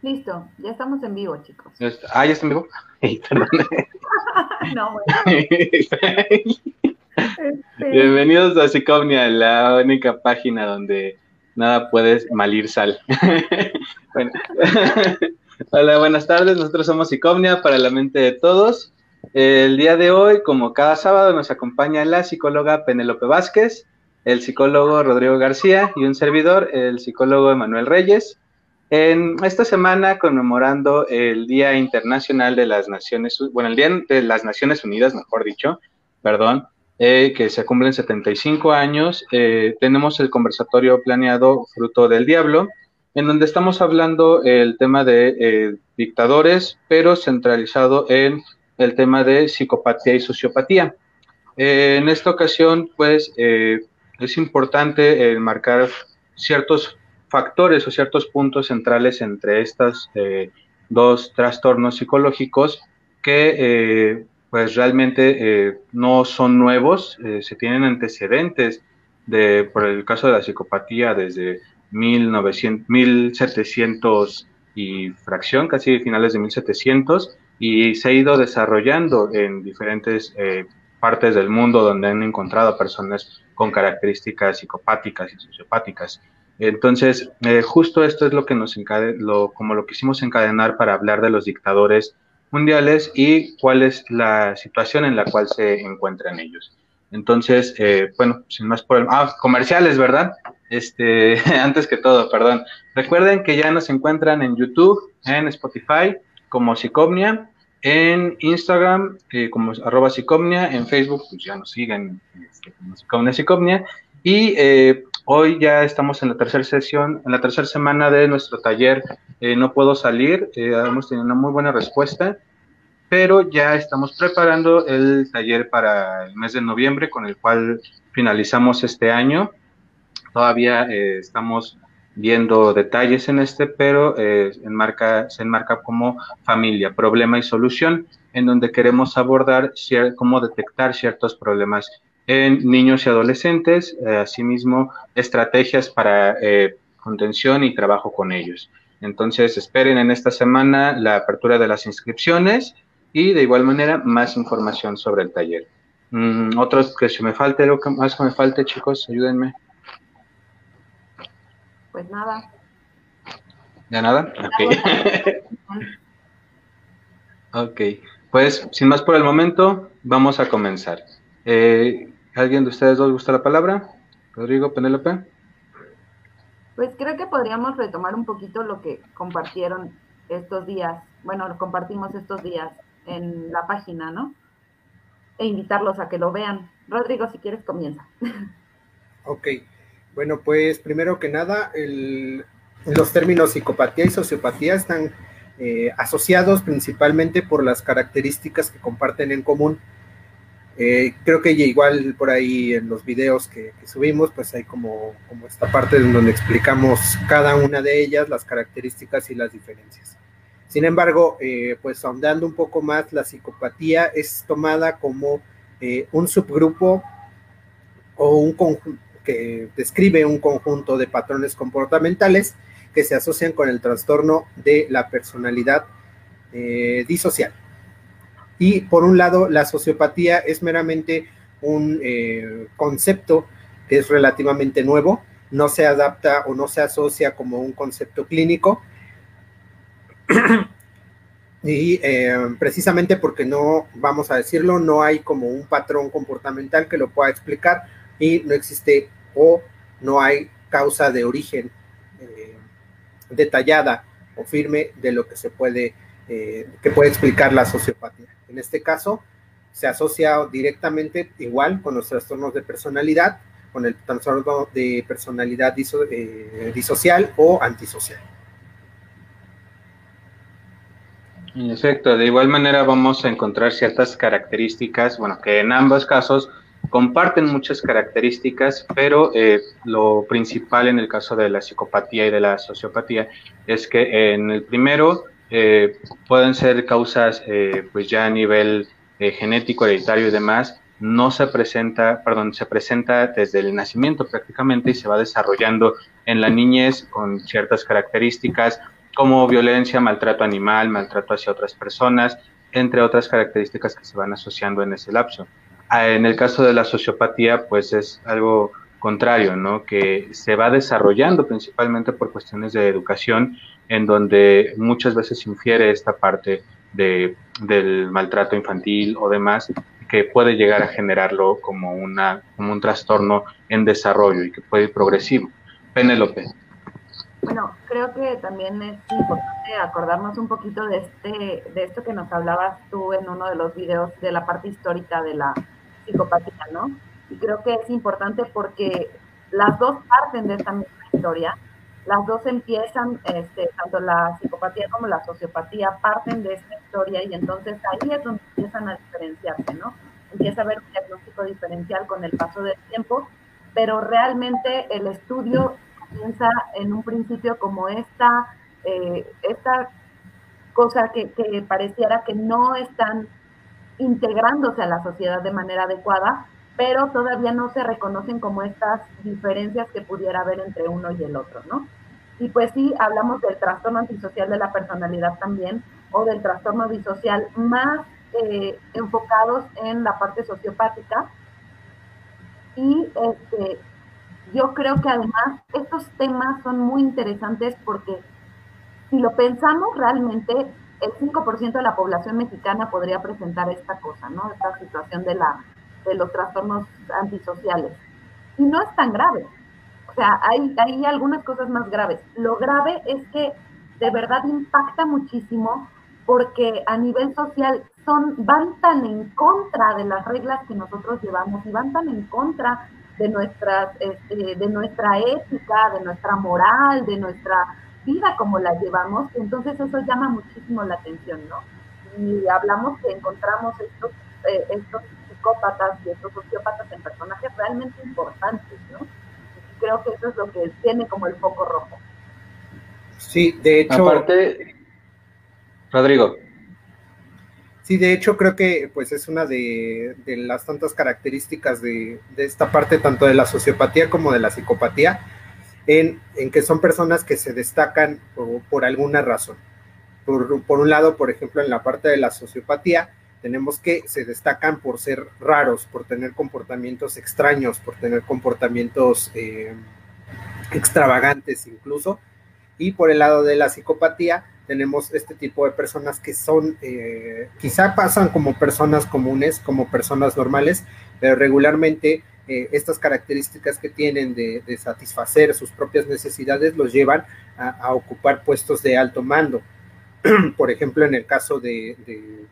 Listo, ya estamos en vivo, chicos. Ah, ya está en vivo. no, bueno. Este. Bienvenidos a Psicomnia, la única página donde nada puedes malir sal. Hola, buenas tardes. Nosotros somos Psicomnia para la mente de todos. El día de hoy, como cada sábado, nos acompaña la psicóloga Penélope Vázquez, el psicólogo Rodrigo García y un servidor, el psicólogo Emanuel Reyes. En esta semana conmemorando el Día Internacional de las Naciones, bueno, el Día de las Naciones Unidas, mejor dicho, perdón, eh, que se cumplen 75 años, eh, tenemos el conversatorio planeado Fruto del Diablo, en donde estamos hablando el tema de eh, dictadores, pero centralizado en el tema de psicopatía y sociopatía. en esta ocasión, pues, es importante marcar ciertos factores o ciertos puntos centrales entre estos eh, dos trastornos psicológicos que eh, pues realmente eh, no son nuevos, se tienen antecedentes de, por el caso de la psicopatía desde 1900, 1700 y fracción, casi finales de 1700, y se ha ido desarrollando en diferentes partes del mundo donde han encontrado personas con características psicopáticas y sociopáticas. Entonces, eh, justo esto es lo que nos lo, como lo quisimos encadenar para hablar de los dictadores mundiales y cuál es la situación en la cual se encuentran ellos. Entonces, eh, bueno, sin más el, ah, comerciales, ¿verdad? Este, antes que todo, perdón. Recuerden que ya nos encuentran en YouTube, en Spotify, como Psicomnia, en Instagram, eh, como arroba Psicomnia, en Facebook, pues ya nos siguen este, como y eh, Hoy ya estamos en la tercera sesión, en la tercera semana de nuestro taller eh, No Puedo Salir. Eh, hemos tenido una muy buena respuesta, pero ya estamos preparando el taller para el mes de noviembre, con el cual finalizamos este año. Todavía eh, estamos viendo detalles en este, pero enmarca, se enmarca como familia, problema y solución, en donde queremos abordar cómo detectar ciertos problemas en niños y adolescentes, eh, asimismo estrategias para eh, contención y trabajo con ellos. Entonces, esperen en esta semana la apertura de las inscripciones y de igual manera más información sobre el taller. Mm, otros que se me falte, lo que más que me falte, chicos, ayúdenme. Pues nada. ¿Ya nada? Ok. ok, pues sin más por el momento, vamos a comenzar. Eh, ¿Alguien de ustedes dos gusta la palabra? Rodrigo, Penélope. Pues creo que podríamos retomar un poquito lo que compartieron estos días, bueno, lo compartimos estos días en la página, ¿no? E invitarlos a que lo vean. Rodrigo, si quieres, comienza. Ok, bueno, pues primero que nada, los términos psicopatía y sociopatía están eh, asociados principalmente por las características que comparten en común eh, creo que igual por ahí en los videos que, subimos, pues hay como, esta parte en donde explicamos cada una de ellas, las características y las diferencias. Sin embargo, eh, pues ahondando un poco más, la psicopatía es tomada como eh, un subgrupo o un conjunto que describe un conjunto de patrones comportamentales que se asocian con el trastorno de la personalidad disocial. Y por un lado, la sociopatía es meramente un eh, concepto que es relativamente nuevo, no se adapta o no se asocia como un concepto clínico. y eh, precisamente porque no, vamos a decirlo, no hay como un patrón comportamental que lo pueda explicar y no existe o no hay causa de origen eh, detallada o firme de lo que se puede, que puede explicar la sociopatía. En este caso, se asocia directamente igual con los trastornos de personalidad, con el trastorno de personalidad eh, disocial o antisocial. En efecto, de igual manera vamos a encontrar ciertas características, bueno, que en ambos casos comparten muchas características, pero eh, lo principal en el caso de la psicopatía y de la sociopatía es que en el primero eh, pueden ser causas eh, pues ya a nivel eh, genético, hereditario y demás, no se presenta, perdón, se presenta desde el nacimiento prácticamente y se va desarrollando en la niñez con ciertas características como violencia, maltrato animal, maltrato hacia otras personas, entre otras características que se van asociando en ese lapso. Ah, en el caso de la sociopatía, pues es algo contrario, ¿no? Que se va desarrollando principalmente por cuestiones de educación, en donde muchas veces infiere esta parte de, del maltrato infantil o demás, que puede llegar a generarlo como, una, como un trastorno en desarrollo y que puede ir progresivo. Penélope. Bueno, creo que también es importante acordarnos un poquito de este, de esto que nos hablabas tú en uno de los videos de la parte histórica de la psicopatía, ¿no? Y creo que es importante porque las dos parten de esta misma historia, las dos empiezan, este, tanto la psicopatía como la sociopatía parten de esta historia y entonces ahí es donde empiezan a diferenciarse, ¿no? Empieza a haber un diagnóstico diferencial con el paso del tiempo, pero realmente el estudio piensa en un principio como esta, eh, esta cosa que, que, pareciera que no están integrándose a la sociedad de manera adecuada, pero todavía no se reconocen como estas diferencias que pudiera haber entre uno y el otro, ¿no? Y pues sí, hablamos del trastorno antisocial de la personalidad también, o del trastorno disocial más eh, enfocados en la parte sociopática. Y este, yo creo que además estos temas son muy interesantes porque si lo pensamos realmente, el 5% de la población mexicana podría presentar esta cosa, ¿no? Esta situación de, la, de los trastornos antisociales. Y no es tan grave. O sea, hay, hay algunas cosas más graves. Lo grave es que de verdad impacta muchísimo porque a nivel social son, van tan en contra de las reglas que nosotros llevamos y van tan en contra de, nuestras, este, de nuestra ética, de nuestra moral, de nuestra vida como la llevamos, entonces eso llama muchísimo la atención, ¿no? Y hablamos que encontramos estos, eh, estos psicópatas y estos sociópatas en personajes realmente importantes, ¿no? Creo que eso es lo que tiene como el foco rojo. Sí, de hecho. Aparte, Rodrigo. Sí, de hecho creo que pues es una de, las tantas características de, esta parte, tanto de la sociopatía como de la psicopatía, en, que son personas que se destacan por, alguna razón. Por, por, un lado, por ejemplo, en la parte de la sociopatía, tenemos que se destacan por ser raros, por tener comportamientos extraños, por tener comportamientos eh, extravagantes incluso. Y por el lado de la psicopatía, tenemos este tipo de personas que son, eh, quizá pasan como personas comunes, como personas normales, pero regularmente eh, estas características que tienen de, satisfacer sus propias necesidades los llevan a, ocupar puestos de alto mando. Por ejemplo, en el caso de, de,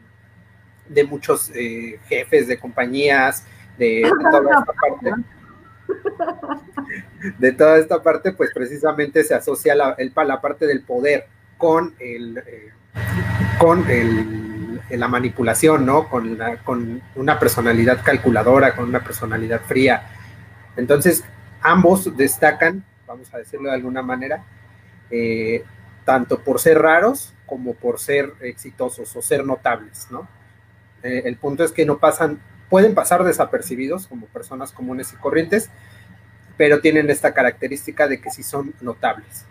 muchos eh, jefes de compañías, de, toda esta parte. De toda esta parte, pues precisamente se asocia la, el, la parte del poder, con el eh, con el, la manipulación, ¿no? Con, con una personalidad calculadora, con una personalidad fría. Entonces, ambos destacan, vamos a decirlo de alguna manera, eh, tanto por ser raros como por ser exitosos o ser notables, ¿no? Eh, el punto es que no pasan, pueden pasar desapercibidos como personas comunes y corrientes, pero tienen esta característica de que sí son notables.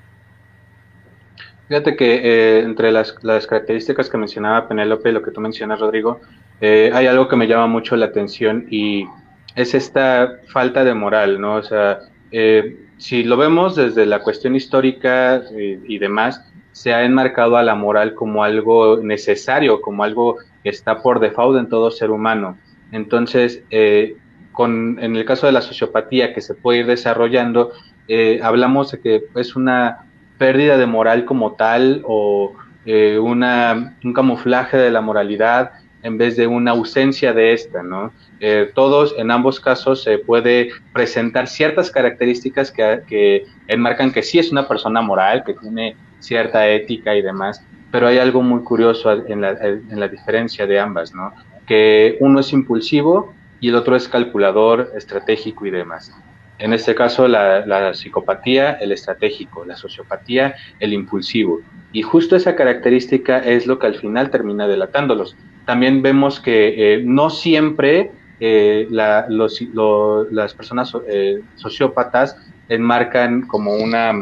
Fíjate que eh, entre las, características que mencionaba Penélope y lo que tú mencionas, Rodrigo, eh, hay algo que me llama mucho la atención y es esta falta de moral, ¿no? O sea, si lo vemos desde la cuestión histórica y demás, se ha enmarcado a la moral como algo necesario, como algo que está por default en todo ser humano. Entonces, con, en el caso de la sociopatía que se puede ir desarrollando, hablamos de que es una pérdida de moral como tal o eh, una, un camuflaje de la moralidad en vez de una ausencia de esta, ¿no? Eh, todos, en ambos casos, se puede presentar ciertas características que, que, enmarcan que sí es una persona moral, que tiene cierta ética y demás, pero hay algo muy curioso en la, en la diferencia de ambas, ¿no? Que uno es impulsivo y el otro es calculador, estratégico y demás. En este caso, la, psicopatía, el estratégico, la sociopatía, el impulsivo. Y justo esa característica es lo que al final termina delatándolos. También vemos que eh, no siempre eh, las personas eh, sociópatas enmarcan como una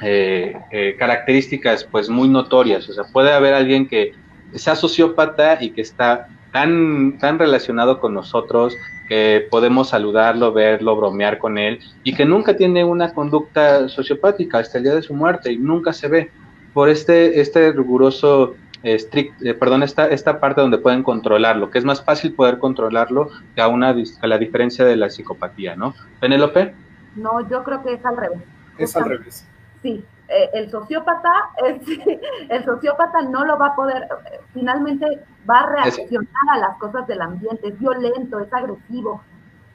características pues muy notorias. O sea, puede haber alguien que sea sociópata y que está tan, tan relacionado con nosotros que podemos saludarlo, verlo, bromear con él y que nunca tiene una conducta sociopática hasta el día de su muerte y nunca se ve por este, este riguroso strict, eh, perdón, esta, esta parte donde pueden controlarlo, que es más fácil poder controlarlo que a, una, a la diferencia de la psicopatía, ¿no? Penélope. No, yo creo que es al revés. Es al revés. Sí, eh, el sociópata, el sociópata no lo va a poder, eh, finalmente va a reaccionar a las cosas del ambiente, es violento, es agresivo,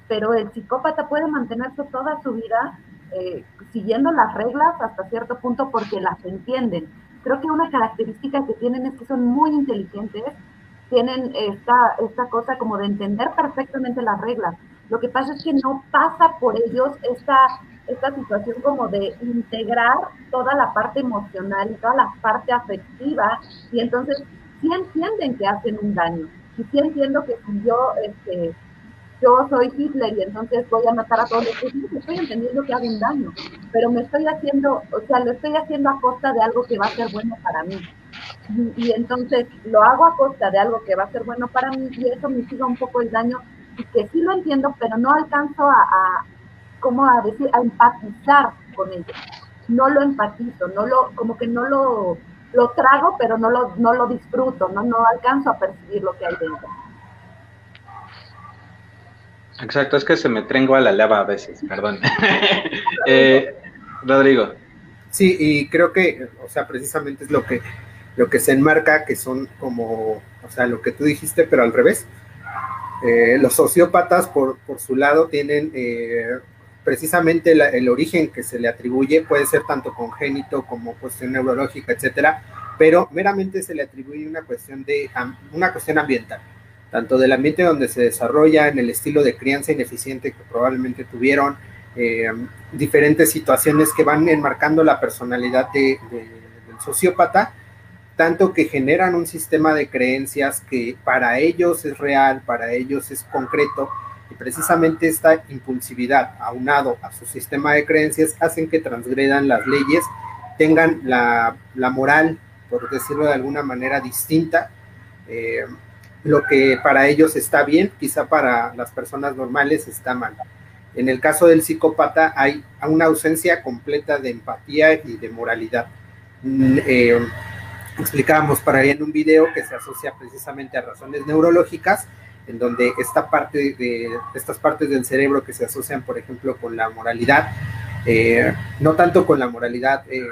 pero el psicópata puede mantenerse toda su vida eh, siguiendo las reglas hasta cierto punto porque las entienden. Creo que una característica que tienen es que son muy inteligentes, tienen esta, esta cosa como de entender perfectamente las reglas. Lo que pasa es que no pasa por ellos esta esta situación como de integrar toda la parte emocional y toda la parte afectiva y entonces sí entienden que hacen un daño y sí entiendo que si yo este yo soy Hitler y entonces voy a matar a todos los judíos, estoy entendiendo que hago un daño, pero me estoy haciendo, o sea, lo estoy haciendo a costa de algo que va a ser bueno para mí. Y, entonces lo hago a costa de algo que va a ser bueno para mí y eso me sigue un poco el daño que sí lo entiendo, pero no alcanzo a, ¿cómo a decir? A empatizar con ellos. No lo empatizo, no lo, como que no lo, lo trago, pero no lo, no lo disfruto, no, no alcanzo a percibir lo que hay dentro. Exacto, es que se me trengo a la lava a veces, perdón. eh, Rodrigo. Sí, y creo que, o sea, precisamente es lo que, lo que se enmarca, que son como, o sea, lo que tú dijiste, pero al revés. Eh, los sociópatas, por, por, su lado, tienen eh, precisamente el origen que se le atribuye puede ser tanto congénito como cuestión neurológica, etcétera, pero meramente se le atribuye una cuestión de una cuestión ambiental, tanto del ambiente donde se desarrolla, en el estilo de crianza ineficiente que probablemente tuvieron, eh, diferentes situaciones que van enmarcando la personalidad del sociópata, tanto que generan un sistema de creencias que para ellos es real, para ellos es concreto, y precisamente esta impulsividad, aunado a su sistema de creencias, hacen que transgredan las leyes, tengan la, moral, por decirlo de alguna manera, distinta. Eh, lo que para ellos está bien, quizá para las personas normales está mal. En el caso del psicópata hay una ausencia completa de empatía y de moralidad. Mm, eh, explicábamos para ahí en un video que se asocia precisamente a razones neurológicas en donde esta parte de estas partes del cerebro que se asocian, por ejemplo, con la moralidad, eh, no tanto con la moralidad eh,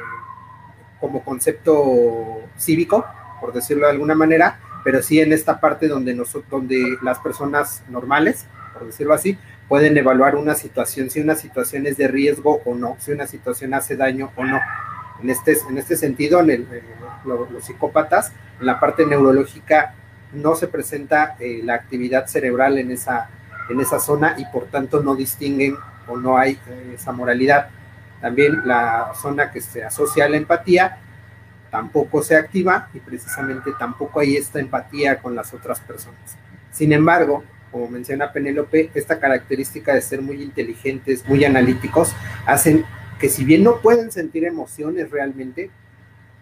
como concepto cívico, por decirlo de alguna manera, pero sí en esta parte donde, nosotros, donde las personas normales, por decirlo así, pueden evaluar una situación, si una situación es de riesgo o no, si una situación hace daño o no. En este, en este sentido, en los psicópatas, en la parte neurológica, no se presenta eh, la actividad cerebral en esa, en esa zona y por tanto no distinguen o no hay eh, esa moralidad. También la zona que se asocia a la empatía tampoco se activa y precisamente tampoco hay esta empatía con las otras personas. Sin embargo, como menciona Penélope, esta característica de ser muy inteligentes, muy analíticos, hacen que si bien no pueden sentir emociones realmente,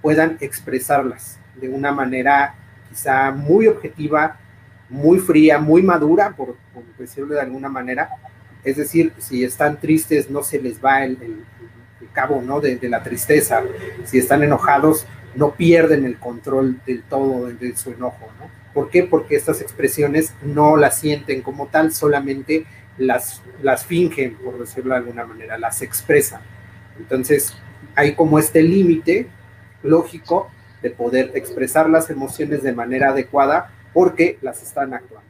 puedan expresarlas de una manera quizá muy objetiva, muy fría, muy madura, por, decirlo de alguna manera. Es decir, si están tristes, no se les va el, cabo ¿no? De, la tristeza. Si están enojados, no pierden el control del todo de, su enojo. ¿no? ¿Por qué? Porque estas expresiones no las sienten como tal, solamente las, las fingen, por decirlo de alguna manera, las expresan. Entonces, hay como este límite lógico de poder expresar las emociones de manera adecuada porque las están actuando.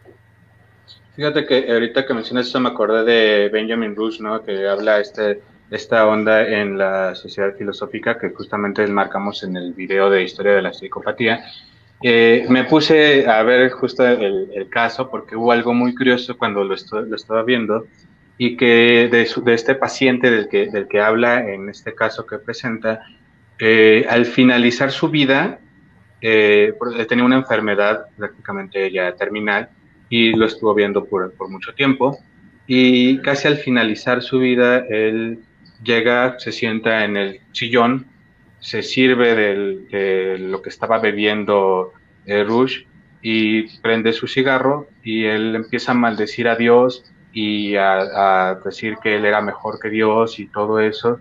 Fíjate que ahorita que mencionas eso me acordé de Benjamin Rush, ¿no? Que habla este, esta onda en la sociedad filosófica que justamente marcamos en el video de historia de la psicopatía. Eh, me puse a ver justo el, caso porque hubo algo muy curioso cuando lo, lo estaba viendo y que de, de, este paciente del que, del que habla en este caso que presenta, eh, al finalizar su vida, eh, tenía una enfermedad prácticamente ya terminal y lo estuvo viendo por, mucho tiempo. Y casi al finalizar su vida, él llega, se sienta en el sillón, se sirve de lo que estaba bebiendo eh, Rush y prende su cigarro y él empieza a maldecir a Dios y a, decir que él era mejor que Dios y todo eso.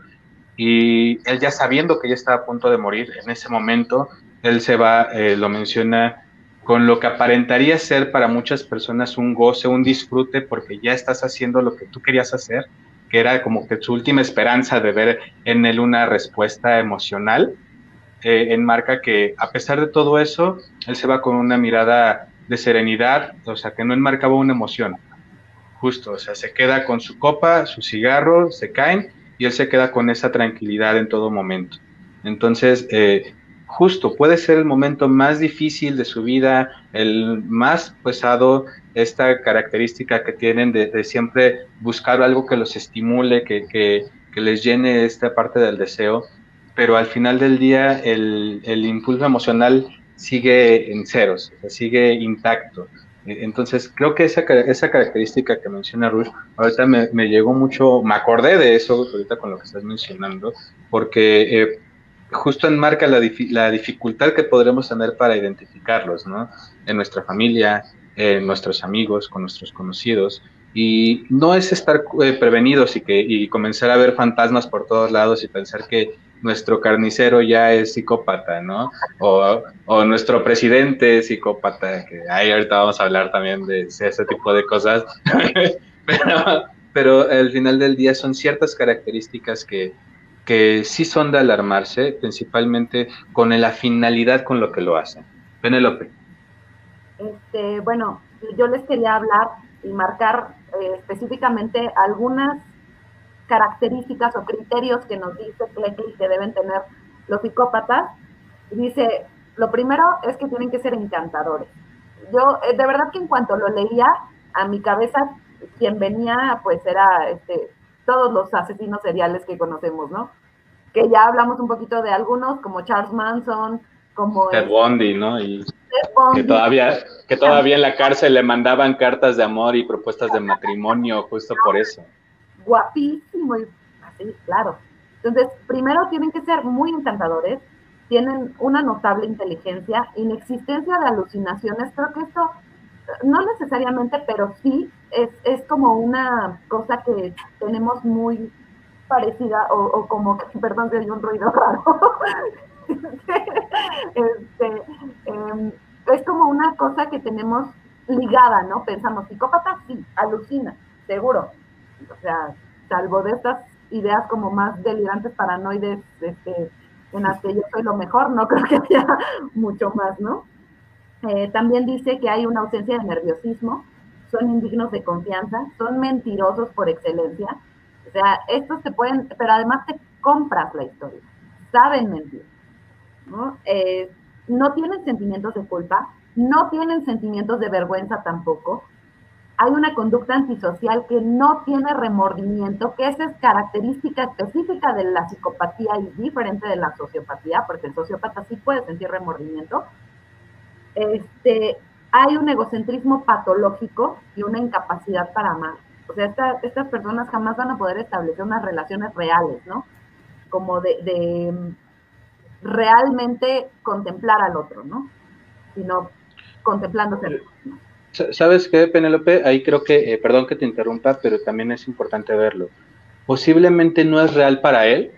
Y él ya sabiendo que ya estaba a punto de morir, en ese momento, él se va, eh, lo menciona, con lo que aparentaría ser para muchas personas un goce, un disfrute, porque ya estás haciendo lo que tú querías hacer, que era como que su última esperanza de ver en él una respuesta emocional, eh, enmarca que a pesar de todo eso, él se va con una mirada de serenidad, o sea, que no enmarcaba una emoción, justo, o sea, se queda con su copa, su cigarro, se caen y él se queda con esa tranquilidad en todo momento. Entonces, eh, justo, puede ser el momento más difícil de su vida, el más pesado, esta característica que tienen de, siempre buscar algo que los estimule, que, que, les llene esta parte del deseo, pero al final del día el, el impulso emocional sigue en ceros, sigue intacto. Entonces, creo que esa, esa característica que menciona Rush, ahorita me, me, llegó mucho, me acordé de eso ahorita con lo que estás mencionando, porque eh, justo enmarca la, la, dificultad que podremos tener para identificarlos, ¿no? En nuestra familia, en nuestros amigos, con nuestros conocidos. Y no es estar eh, prevenidos y, que, y comenzar a ver fantasmas por todos lados y pensar que nuestro carnicero ya es psicópata, ¿no? O, o nuestro presidente es psicópata, que ahí ahorita vamos a hablar también de ese tipo de cosas. pero, pero al final del día son ciertas características que, que sí son de alarmarse, principalmente con la finalidad con lo que lo hacen. Penélope. Este, bueno, yo les quería hablar y marcar eh, específicamente algunas características o criterios que nos dice Cleckley que deben tener los psicópatas. Dice, lo primero es que tienen que ser encantadores. Yo, eh, de verdad que en cuanto lo leía, a mi cabeza, quien venía, pues era este, todos los asesinos seriales que conocemos, ¿no? Que ya hablamos un poquito de algunos, como Charles Manson, como... Ted Bundy, ¿no? Y que todavía, que todavía en la cárcel le mandaban cartas de amor y propuestas de matrimonio justo por eso. Guapísimo y así, claro. Entonces, primero tienen que ser muy encantadores, tienen una notable inteligencia, inexistencia de alucinaciones. Creo que esto, no necesariamente, pero sí es, es como una cosa que tenemos muy parecida o, como, perdón si hay un ruido raro, este, em, es como una cosa que tenemos ligada, ¿no? Pensamos, psicópata, sí, alucina, seguro. O sea, salvo de estas ideas como más delirantes, paranoides, este, en las que yo soy lo mejor, no creo que haya mucho más, ¿no? Eh, también dice que hay una ausencia de nerviosismo, son indignos de confianza, son mentirosos por excelencia. O sea, estos te pueden, pero además te compras la historia, saben mentir. ¿no? Eh, no tienen sentimientos de culpa, no tienen sentimientos de vergüenza tampoco. Hay una conducta antisocial que no tiene remordimiento, que esa es característica específica de la psicopatía y diferente de la sociopatía, porque el sociópata sí puede sentir remordimiento. Este, hay un egocentrismo patológico y una incapacidad para amar. O sea, estas personas jamás van a poder establecer unas relaciones reales, ¿no? Como de, realmente contemplar al otro, ¿no? Sino contemplándose. ¿Sabes qué, Penélope? Ahí creo que, eh, perdón que te interrumpa, pero también es importante verlo. Posiblemente no es real para él,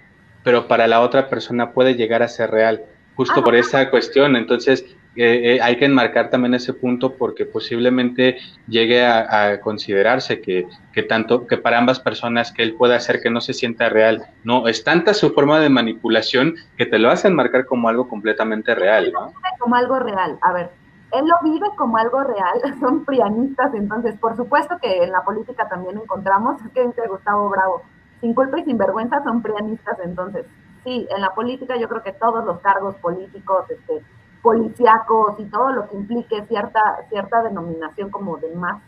pero para la otra persona puede llegar a ser real, justo por esa cuestión. Entonces, eh, hay que enmarcar también ese punto porque posiblemente llegue a, considerarse que, que, tanto que para ambas personas que él puede hacer que no se sienta real. No, es tanta su forma de manipulación que te lo hace enmarcar como algo completamente real. ¿no? Como algo real. A ver, él lo vive como algo real, son prianistas, entonces por supuesto que en la política también encontramos, que dice Gustavo Bravo, sin culpa y sin vergüenza son prianistas, entonces sí, en la política yo creo que todos los cargos políticos, este, policíacos y todo lo que implique cierta, cierta denominación como de más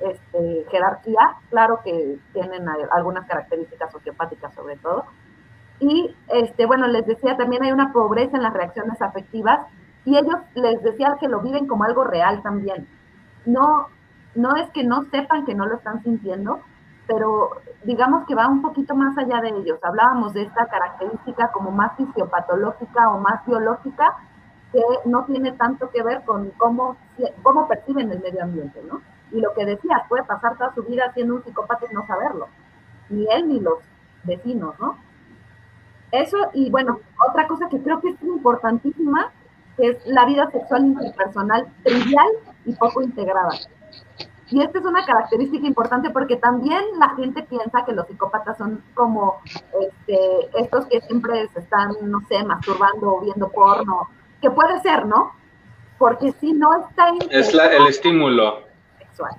este, jerarquía, claro que tienen algunas características sociopáticas sobre todo. Y este, bueno, les decía, también hay una pobreza en las reacciones afectivas y ellos les decía que lo viven como algo real también. No, no es que no sepan que no lo están sintiendo, pero digamos que va un poquito más allá de ellos. Hablábamos de esta característica como más fisiopatológica o más biológica que no tiene tanto que ver con cómo, cómo perciben el medio ambiente, ¿no? Y lo que decías, puede pasar toda su vida siendo un psicópata y no saberlo, ni él ni los vecinos, ¿no? Eso, y bueno, otra cosa que creo que es importantísima, que es la vida sexual interpersonal trivial y poco integrada. Y esta es una característica importante porque también la gente piensa que los psicópatas son como este, estos que siempre se están, no sé, masturbando o viendo porno, que puede ser, ¿no? Porque si no está Es el estímulo. Sexual.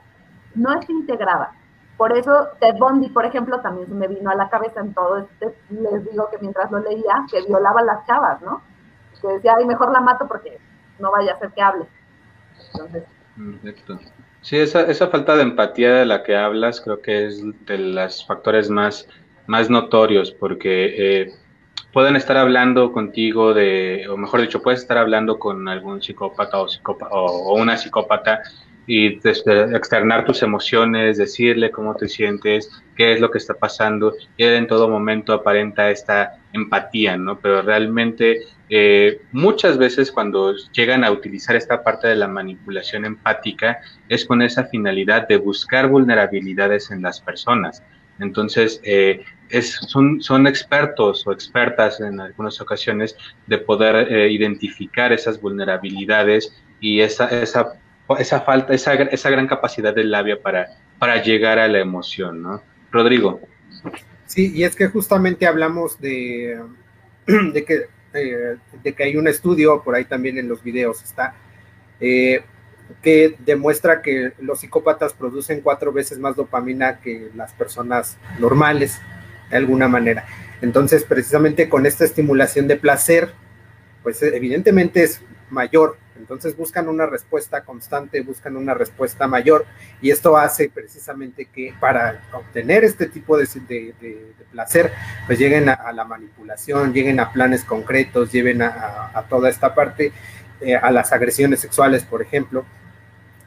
No está integrada. Por eso Ted Bundy, por ejemplo, también se me vino a la cabeza en todo este, les digo que mientras lo leía, que violaba a las chavas, ¿no? Que decía, ay, mejor la mato porque no vaya a ser que hable. Entonces. Sí, esa, esa falta de empatía de la que hablas creo que es de los factores más, más notorios, porque eh, pueden estar hablando contigo de, o mejor dicho, puedes estar hablando con algún psicópata o, psicópata, o, una psicópata y externar tus emociones, decirle cómo te sientes, qué es lo que está pasando, y él en todo momento aparenta esta empatía, ¿no? Pero realmente eh, muchas veces cuando llegan a utilizar esta parte de la manipulación empática es con esa finalidad de buscar vulnerabilidades en las personas. Entonces, eh, es, son, son expertos o expertas en algunas ocasiones de poder eh, identificar esas vulnerabilidades y esa, esa esa falta, esa, esa gran capacidad del labio para, para llegar a la emoción, ¿no? Rodrigo. Sí, y es que justamente hablamos de, de, que, eh, de que hay un estudio, por ahí también en los videos está, eh, que demuestra que los psicópatas producen cuatro veces más dopamina que las personas normales, de alguna manera. Entonces, precisamente con esta estimulación de placer, pues evidentemente es mayor entonces buscan una respuesta constante, buscan una respuesta mayor y esto hace precisamente que para obtener este tipo de, placer, pues lleguen a, la manipulación, lleguen a planes concretos, lleven a, toda esta parte, eh, a las agresiones sexuales, por ejemplo.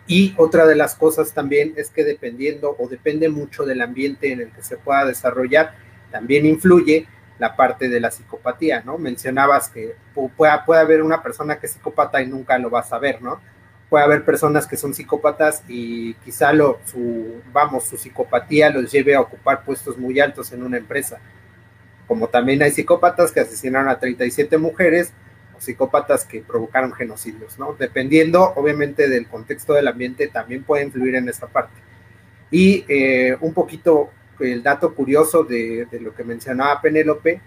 Y otra de las cosas también es que dependiendo o depende mucho del ambiente en el que se pueda desarrollar, también influye la parte de la psicopatía, ¿no? Mencionabas que puede, puede haber una persona que es psicópata y nunca lo vas a ver, ¿no? Puede haber personas que son psicópatas y quizá lo, su, vamos, su psicopatía los lleve a ocupar puestos muy altos en una empresa. Como también hay psicópatas que asesinaron a 37 mujeres o psicópatas que provocaron genocidios, ¿no? Dependiendo, obviamente, del contexto del ambiente, también puede influir en esta parte. Y eh, un poquito el dato curioso de, lo que mencionaba Penélope,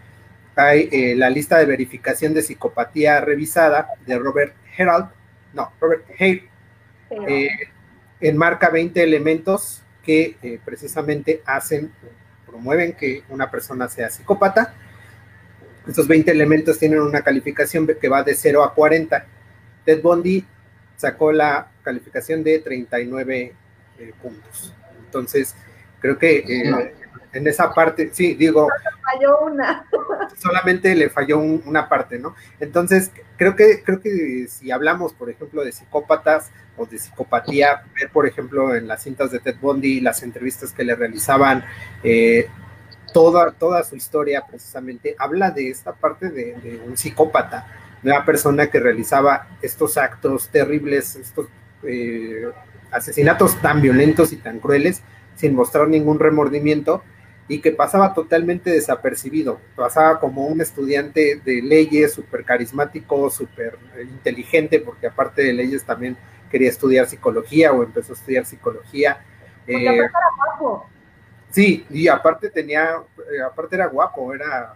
hay eh, la lista de verificación de psicopatía revisada de Robert Herald, no, Robert Hale, eh, enmarca 20 elementos que eh, precisamente hacen, promueven que una persona sea psicópata. Estos 20 elementos tienen una calificación que va de 0 a 40. Ted Bundy sacó la calificación de 39 puntos. Entonces, Creo que eh, en esa parte, sí, digo. falló una. solamente le falló una parte, ¿no? Entonces, creo que, creo que si hablamos, por ejemplo, de psicópatas o de psicopatía, ver, por ejemplo, en las cintas de Ted Bundy, las entrevistas que le realizaban, eh, toda, toda su historia precisamente habla de esta parte de, un psicópata, de una persona que realizaba estos actos terribles, estos eh, asesinatos tan violentos y tan crueles, sin mostrar ningún remordimiento y que pasaba totalmente desapercibido. Pasaba como un estudiante de leyes súper carismático, súper inteligente, porque aparte de leyes también quería estudiar psicología o empezó a estudiar psicología. Eh, era guapo. Sí, y aparte tenía, eh, aparte era guapo, era,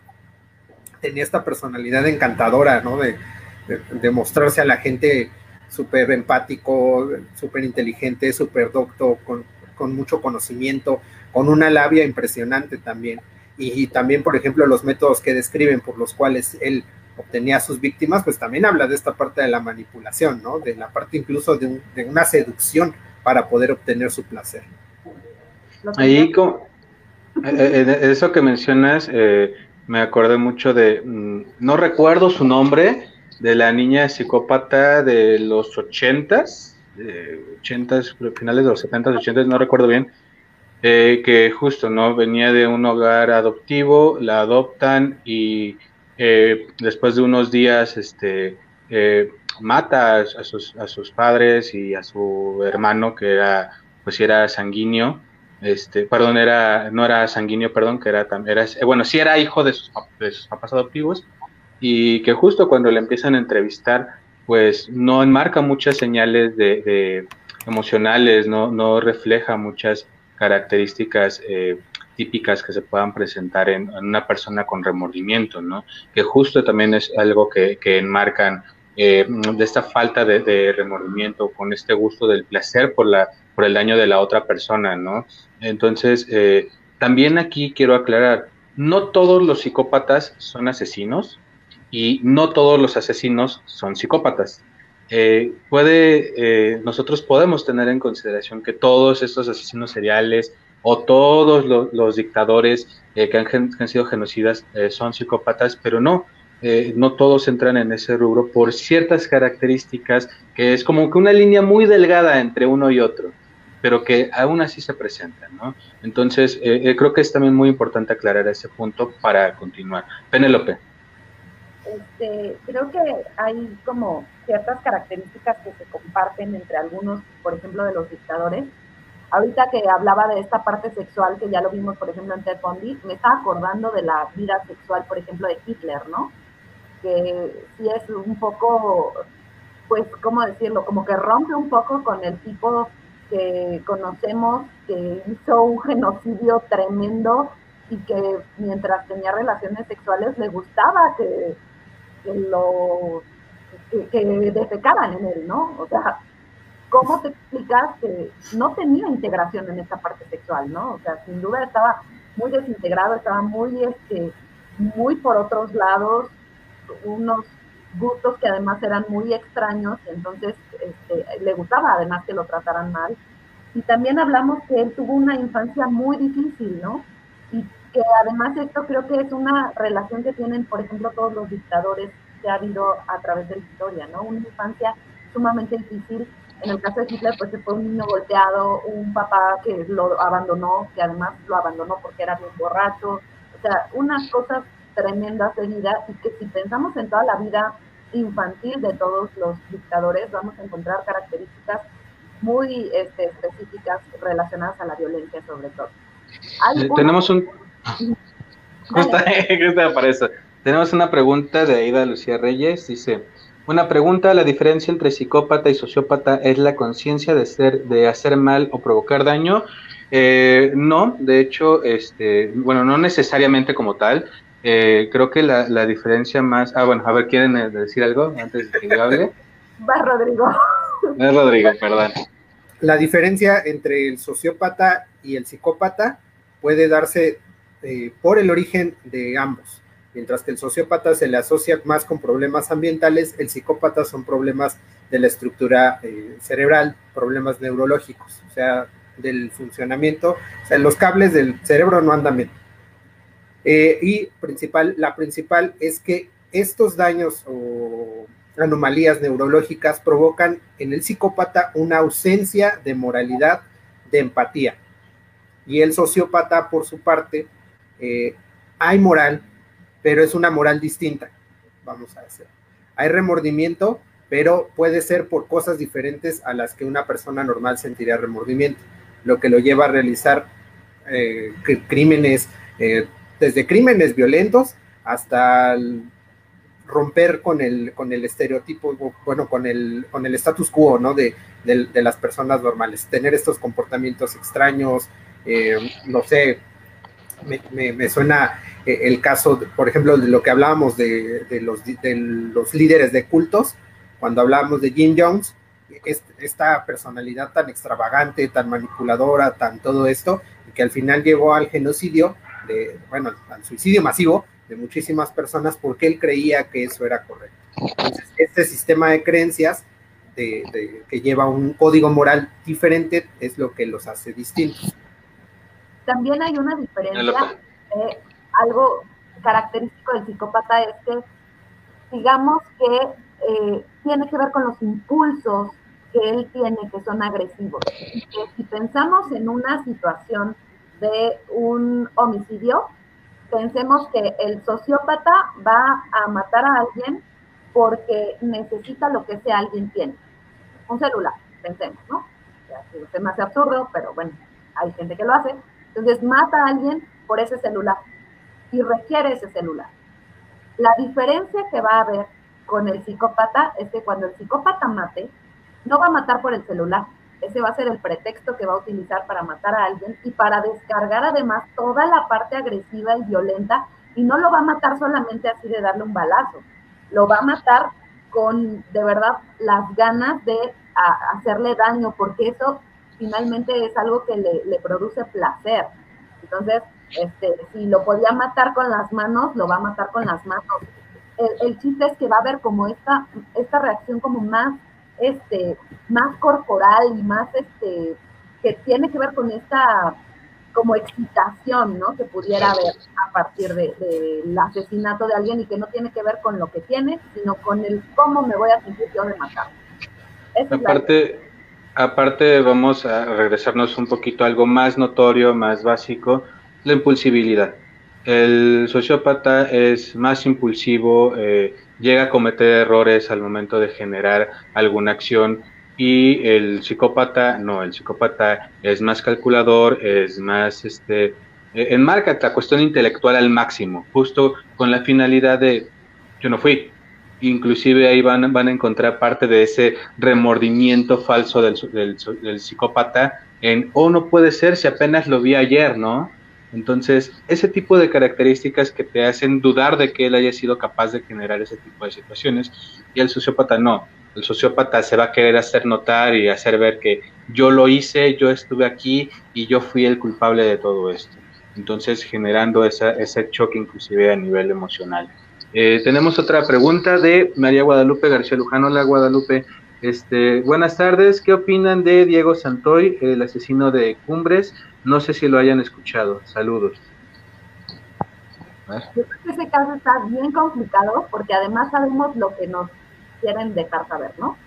tenía esta personalidad encantadora, ¿no? De, de, mostrarse a la gente súper empático, súper inteligente, súper docto, con, con mucho conocimiento, con una labia impresionante también. Y, también, por ejemplo, los métodos que describen por los cuales él obtenía a sus víctimas, pues también habla de esta parte de la manipulación, ¿no? De la parte incluso de, una seducción para poder obtener su placer. Ahí, como, eh, eh, eso que mencionas, eh, me acordé mucho de, mm, no recuerdo su nombre, de la niña psicópata de los ochentas, 80, finales de los 70, 80, no recuerdo bien, eh, que justo, ¿no? Venía de un hogar adoptivo, la adoptan y eh, después de unos días, este, eh, mata a, sus, a sus padres y a su hermano, que era, pues era sanguíneo, este, perdón, era, no era sanguíneo, perdón, que era, era bueno, sí era hijo de sus, de sus papás adoptivos, y que justo cuando le empiezan a entrevistar, pues no enmarca muchas señales de, emocionales, no, no refleja muchas características eh, típicas que se puedan presentar en, una persona con remordimiento, ¿no? Que justo también es algo que, que enmarcan eh, de esta falta de, remordimiento, con este gusto del placer por, la, por el daño de la otra persona, ¿no? Entonces, eh, también aquí quiero aclarar, no todos los psicópatas son asesinos, y no todos los asesinos son psicópatas. Eh, puede, eh, nosotros podemos tener en consideración que todos estos asesinos seriales o todos los, dictadores eh, que, han, sido genocidas son psicópatas, pero no, no todos entran en ese rubro por ciertas características que es como que una línea muy delgada entre uno y otro, pero que aún así se presentan, ¿no? Entonces, creo que es también muy importante aclarar ese punto para continuar. Penélope. Este, creo que hay como ciertas características que se comparten entre algunos, por ejemplo, de los dictadores. Ahorita que hablaba de esta parte sexual, que ya lo vimos, por ejemplo, en Ted Bundy, me estaba acordando de la vida sexual, por ejemplo, de Hitler, ¿no? Que sí es un poco, pues, ¿cómo decirlo? Como que rompe un poco con el tipo que conocemos que hizo un genocidio tremendo y que mientras tenía relaciones sexuales le gustaba que que lo que, defecaran en él, ¿no? O sea, ¿cómo te explicas que no tenía integración en esta parte sexual, ¿no? O sea, sin duda estaba muy desintegrado, estaba muy, este, muy por otros lados, unos gustos que además eran muy extraños, entonces este, le gustaba además que lo trataran mal. Y también hablamos que él tuvo una infancia muy difícil, ¿no? Y que además esto creo que es una relación que tienen, por ejemplo, todos los dictadores que ha habido a través de la historia, ¿no? Una infancia sumamente difícil. En el caso de Hitler, pues fue un niño golpeado, un papá que lo abandonó, que además lo abandonó porque era bien borracho. O sea, unas cosas tremendas de vida y que si pensamos en toda la vida infantil de todos los dictadores, vamos a encontrar características muy este, específicas relacionadas a la violencia sobre todo. Tenemos un... Justo, para eso. Tenemos una pregunta de Aida Lucía Reyes. Dice, una pregunta, ¿la diferencia entre psicópata y sociópata es la conciencia de, ser, de hacer mal o provocar daño? Eh, no, de hecho, este, bueno, no necesariamente como tal. Eh, creo que la, la, diferencia más... Ah, bueno, a ver, ¿quieren eh, decir algo antes de que yo hable? Va Rodrigo. Va Rodrigo, perdón. La diferencia entre el sociópata y el psicópata puede darse eh, por el origen de ambos. Mientras que el sociópata se le asocia más con problemas ambientales, el psicópata son problemas de la estructura eh, cerebral, problemas neurológicos, o sea, del funcionamiento, o sea, los cables del cerebro no andan bien. Eh, y principal, la principal es que estos daños o anomalías neurológicas provocan en el psicópata una ausencia de moralidad, de empatía. Y el sociópata, por su parte, eh, hay moral, pero es una moral distinta, vamos a decir. Hay remordimiento, pero puede ser por cosas diferentes a las que una persona normal sentiría remordimiento, lo que lo lleva a realizar eh, crímenes, eh, desde crímenes violentos hasta romper con el, con el estereotipo, bueno, con el, con el status quo, ¿no? De, de, las personas normales, tener estos comportamientos extraños, no sé, me, suena eh, el caso, por ejemplo, de lo que hablábamos de, los, los, líderes de cultos, cuando hablábamos de Jim Jones, esta personalidad tan extravagante, tan manipuladora, tan todo esto, que al final llevó al genocidio, de, bueno, al suicidio masivo de muchísimas personas porque él creía que eso era correcto. Entonces, este sistema de creencias de, que lleva un código moral diferente es lo que los hace distintos. También hay una diferencia, eh, algo característico del psicópata es que, digamos que eh, tiene que ver con los impulsos que él tiene que son agresivos. Que si pensamos en una situación de un homicidio, pensemos que el sociópata va a matar a alguien porque necesita lo que ese alguien tiene. Un celular, pensemos, ¿no? Es más absurdo, pero bueno, hay gente que lo hace. Entonces mata a alguien por ese celular y requiere ese celular. La diferencia que va a haber con el psicópata es que cuando el psicópata mate, no va a matar por el celular. Ese va a ser el pretexto que va a utilizar para matar a alguien y para descargar además toda la parte agresiva y violenta. Y no lo va a matar solamente así de darle un balazo. Lo va a matar con de verdad las ganas de hacerle daño, porque eso finalmente es algo que le, produce placer. Entonces, este, si lo podía matar con las manos, lo va a matar con las manos. El, el, chiste es que va a haber como esta, esta reacción como más este, más corporal y más este, que tiene que ver con esta como excitación, ¿no? Que pudiera haber a partir del de, asesinato de alguien y que no tiene que ver con lo que tiene, sino con el cómo me voy a sentir yo de matar. aparte, aparte vamos a regresarnos un poquito a algo más notorio, más básico, la impulsibilidad. El sociópata es más impulsivo, eh, llega a cometer errores al momento de generar alguna acción y el psicópata no, el psicópata es más calculador, es más, este, e, enmarca la cuestión intelectual al máximo, justo con la finalidad de, yo no fui, inclusive ahí van, van a encontrar parte de ese remordimiento falso del, del, psicópata en, oh, no puede ser si apenas lo vi ayer, ¿no? Entonces, ese tipo de características que te hacen dudar de que él haya sido capaz de generar ese tipo de situaciones y el sociópata no. El sociópata se va a querer hacer notar y hacer ver que yo lo hice, yo estuve aquí y yo fui el culpable de todo esto. Entonces, generando esa, ese choque inclusive a nivel emocional. Eh, tenemos otra pregunta de María Guadalupe García Lujano. Hola Guadalupe, este, buenas tardes. ¿Qué opinan de Diego Santoy, el asesino de Cumbres? No sé si lo hayan escuchado. Saludos. Yo creo que ese caso está bien complicado porque además sabemos lo que nos quieren dejar saber, ¿no?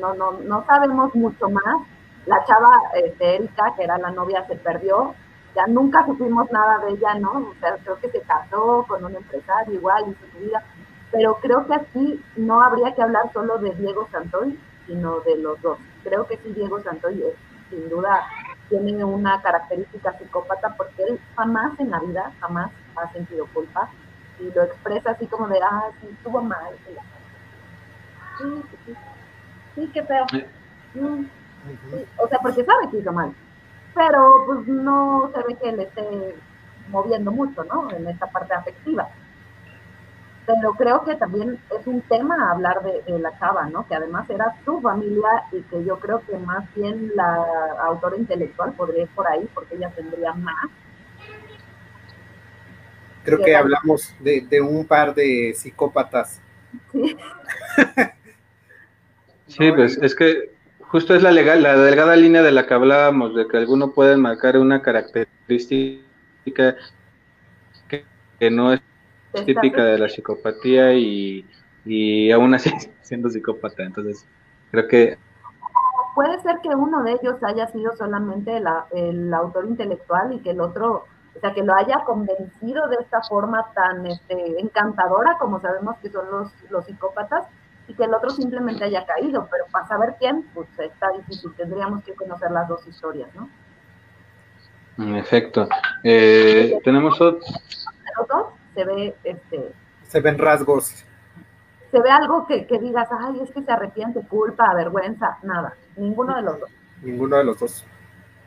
No, no, no sabemos mucho más. La chava este, Erika, que era la novia, se perdió. Ya nunca supimos nada de ella, ¿no? O sea, creo que se casó con un empresario igual, hizo su vida. Pero creo que aquí no habría que hablar solo de Diego Santoy, sino de los dos. Creo que sí, Diego Santoy es sin duda tiene una característica psicópata porque él jamás en la vida, jamás ha sentido culpa y lo expresa así como de, ah, sí, estuvo mal. Sí, sí, sí, sí qué feo. Mm, o sea, porque sabe que hizo mal, pero pues no se ve que le esté moviendo mucho, ¿no? En esta parte afectiva pero creo que también es un tema hablar de, la chava, ¿no? Que además era su familia y que yo creo que más bien la autora intelectual podría ir por ahí porque ella tendría más. Creo que hablamos de, un par de psicópatas. Sí. sí, pues es que justo es la legal, la delgada línea de la que hablábamos, de que alguno puede marcar una característica que no es típica de la psicopatía y, y aún así siendo psicópata. Entonces, creo que... Puede ser que uno de ellos haya sido solamente el autor intelectual y que el otro, o sea, que lo haya convencido de esta forma tan este, encantadora como sabemos que son los, los psicópatas y que el otro simplemente haya caído, pero para saber quién, pues está difícil, tendríamos que conocer las dos historias, ¿no? En efecto. Eh, tenemos otro se ve este se ven rasgos. se ve algo que, digas ay es que se arrepiente culpa vergüenza nada. Ninguno de los dos. Ninguno de los dos.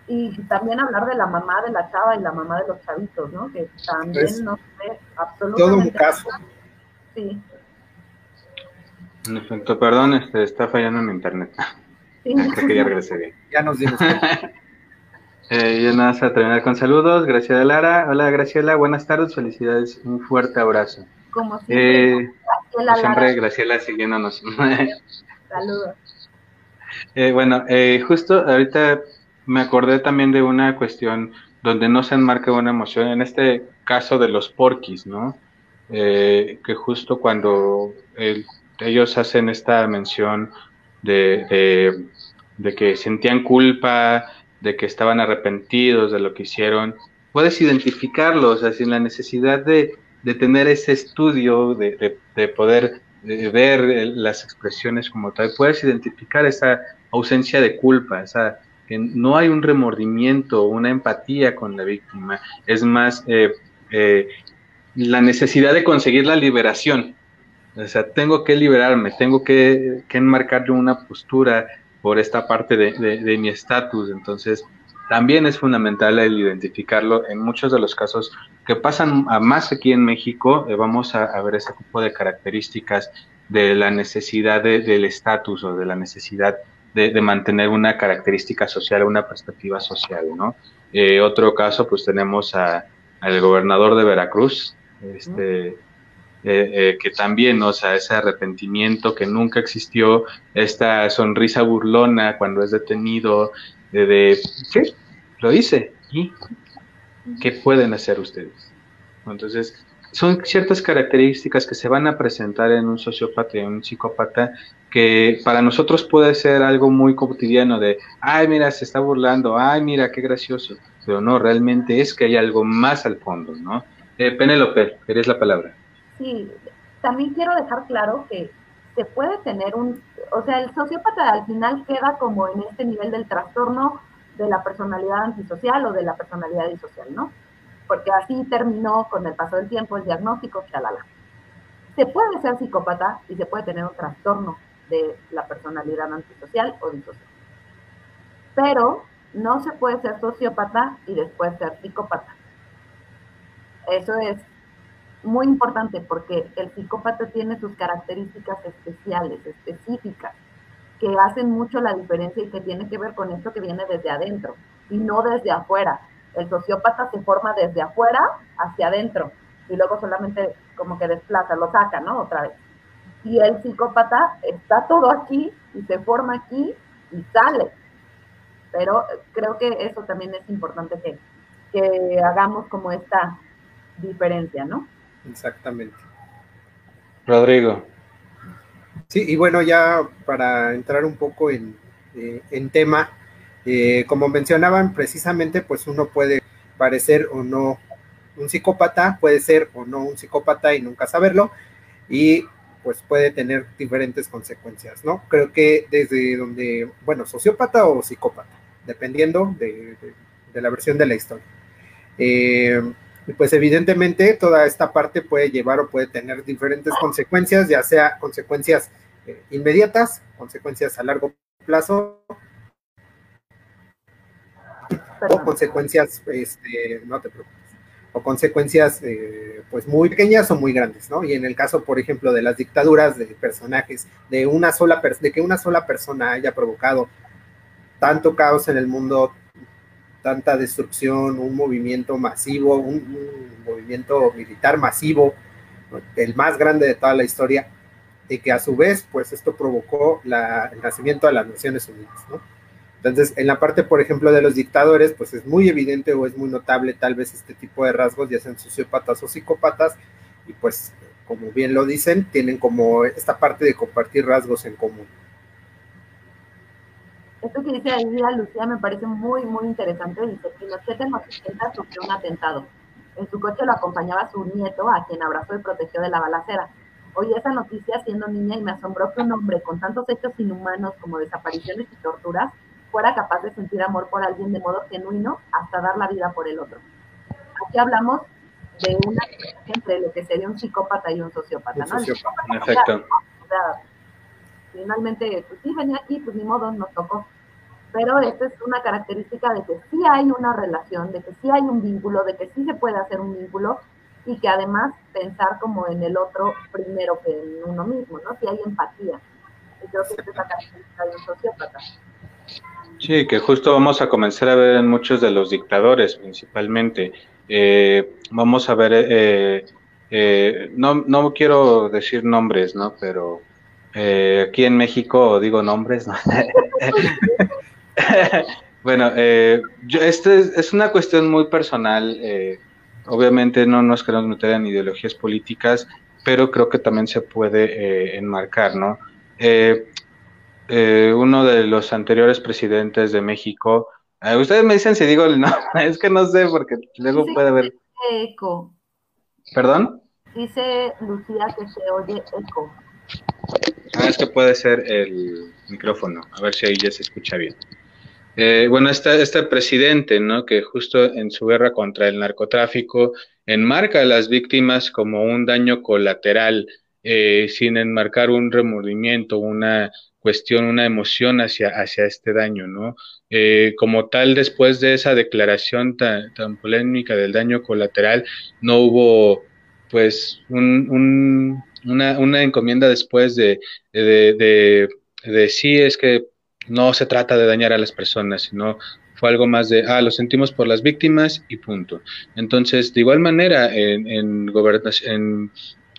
Y también hablar de la mamá de la chava y la mamá de los chavitos no que también no sé absolutamente todo un caso. Sí en efecto perdón este, está fallando mi internet sí. creo que ya regresé bien ya nos dimos Eh, yo nada más a terminar con saludos. Graciela Lara. Hola Graciela, buenas tardes, felicidades, un fuerte abrazo. Como siempre, eh, Graciela siempre Graciela siguiéndonos. Saludos. Eh, bueno, eh, justo ahorita me acordé también de una cuestión donde no se enmarca una emoción, en este caso de los porquis, ¿no? Eh, que justo cuando ellos hacen esta mención de, de, que sentían culpa, de que estaban arrepentidos de lo que hicieron. Puedes identificarlo, o sea, sin la necesidad de, tener ese estudio, de, poder ver las expresiones como tal, puedes identificar esa ausencia de culpa, esa que no hay un remordimiento, una empatía con la víctima, es más eh, eh, la necesidad de conseguir la liberación. O sea, tengo que liberarme, tengo que, que enmarcarle una postura por esta parte de, mi estatus. Entonces, también es fundamental el identificarlo. En muchos de los casos que pasan a más aquí en México, eh, vamos a, ver ese tipo de características de la necesidad del estatus o de la necesidad de, mantener una característica social, una perspectiva social, ¿no? Eh, otro caso, pues tenemos a, al gobernador de Veracruz, este, eh, eh, que también, o sea, ese arrepentimiento que nunca existió, esta sonrisa burlona cuando es detenido, de, de ¿qué? Lo hice, ¿y qué pueden hacer ustedes? Entonces, son ciertas características que se van a presentar en un sociópata y en un psicópata que para nosotros puede ser algo muy cotidiano de, ay, mira, se está burlando, ay, mira, qué gracioso, pero no, realmente es que hay algo más al fondo, ¿no? Eh, Penélope, eres la palabra. Sí, también quiero dejar claro que se puede tener un, o sea, el sociópata al final queda como en este nivel del trastorno de la personalidad antisocial o de la personalidad disocial, ¿no? porque así terminó con el paso del tiempo el diagnóstico, chalala. Se puede ser psicópata y se puede tener un trastorno de la personalidad antisocial o disocial. Pero no se puede ser sociópata y después ser psicópata. Eso es muy importante porque el psicópata tiene sus características especiales, específicas, que hacen mucho la diferencia y que tiene que ver con esto que viene desde adentro y no desde afuera. El sociópata se forma desde afuera hacia adentro y luego solamente como que desplaza, lo saca, ¿no? Otra vez. Y el psicópata está todo aquí y se forma aquí y sale. Pero creo que eso también es importante que, que hagamos como esta diferencia, ¿no? Exactamente. Rodrigo. Sí, y bueno, ya para entrar un poco en, eh, en tema, eh, como mencionaban, precisamente, pues uno puede parecer o no un psicópata, puede ser o no un psicópata y nunca saberlo, y pues puede tener diferentes consecuencias, ¿no? Creo que desde donde, bueno, sociópata o psicópata, dependiendo de, la versión de la historia. Eh, pues evidentemente toda esta parte puede llevar o puede tener diferentes consecuencias, ya sea consecuencias eh, inmediatas, consecuencias a largo plazo o consecuencias, este, no te preocupes, o consecuencias eh, pues muy pequeñas o muy grandes, ¿no? Y en el caso, por ejemplo, de las dictaduras de personajes, de una sola de que una sola persona haya provocado tanto caos en el mundo, tanta destrucción, un movimiento masivo, un, movimiento militar masivo, el más grande de toda la historia, y que a su vez, pues esto provocó la, el nacimiento de las Naciones Unidas, ¿no? Entonces, en la parte, por ejemplo, de los dictadores, pues es muy evidente o es muy notable tal vez este tipo de rasgos, ya sean sociópatas o psicópatas, y pues, como bien lo dicen, tienen como esta parte de compartir rasgos en común. Esto que dice ahí Lucía me parece muy, muy interesante. Dice, Pinochet en los 80 sufrió un atentado. En su coche lo acompañaba su nieto, a quien abrazó y protegió de la balacera. Oí esa noticia siendo niña y me asombró que un hombre con tantos hechos inhumanos como desapariciones y torturas fuera capaz de sentir amor por alguien de modo genuino hasta dar la vida por el otro. Aquí hablamos de una entre lo que sería un psicópata y un sociópata, ¿no? Exacto. O sea, finalmente, pues sí, venía aquí, pues ni modo, nos tocó. Pero esta es una característica de que sí hay una relación, de que sí hay un vínculo, de que sí se puede hacer un vínculo y que además pensar como en el otro primero que en uno mismo, ¿no? Si hay empatía. Y creo que esta es la característica de un sociópata. Sí, que justo vamos a comenzar a ver en muchos de los dictadores principalmente. Eh, vamos a ver, eh, eh, no, no quiero decir nombres, ¿no? Pero aquí en México digo nombres, ¿no? bueno, yo, este es, es, una cuestión muy personal. obviamente no nos queremos meter en ideologías políticas, pero creo que también se puede enmarcar, ¿no? Eh, eh, uno de los anteriores presidentes de México ustedes me dicen si digo el no, es que no sé, porque luego puede haber. Eco. ¿Perdón? Dice Lucía que se oye eco. Ah, es que puede ser el micrófono, a ver si ahí ya se escucha bien. Eh, bueno, este, este presidente, ¿no? Que justo en su guerra contra el narcotráfico enmarca a las víctimas como un daño colateral, eh, sin enmarcar un remordimiento, una cuestión, una emoción hacia, hacia este daño, ¿no? Eh, como tal, después de esa declaración tan, polémica del daño colateral, no hubo, pues, un, una, una, encomienda después de, de, de, sí, es que no se trata de dañar a las personas, sino fue algo más de, ah, lo sentimos por las víctimas y punto. Entonces, de igual manera, en, en,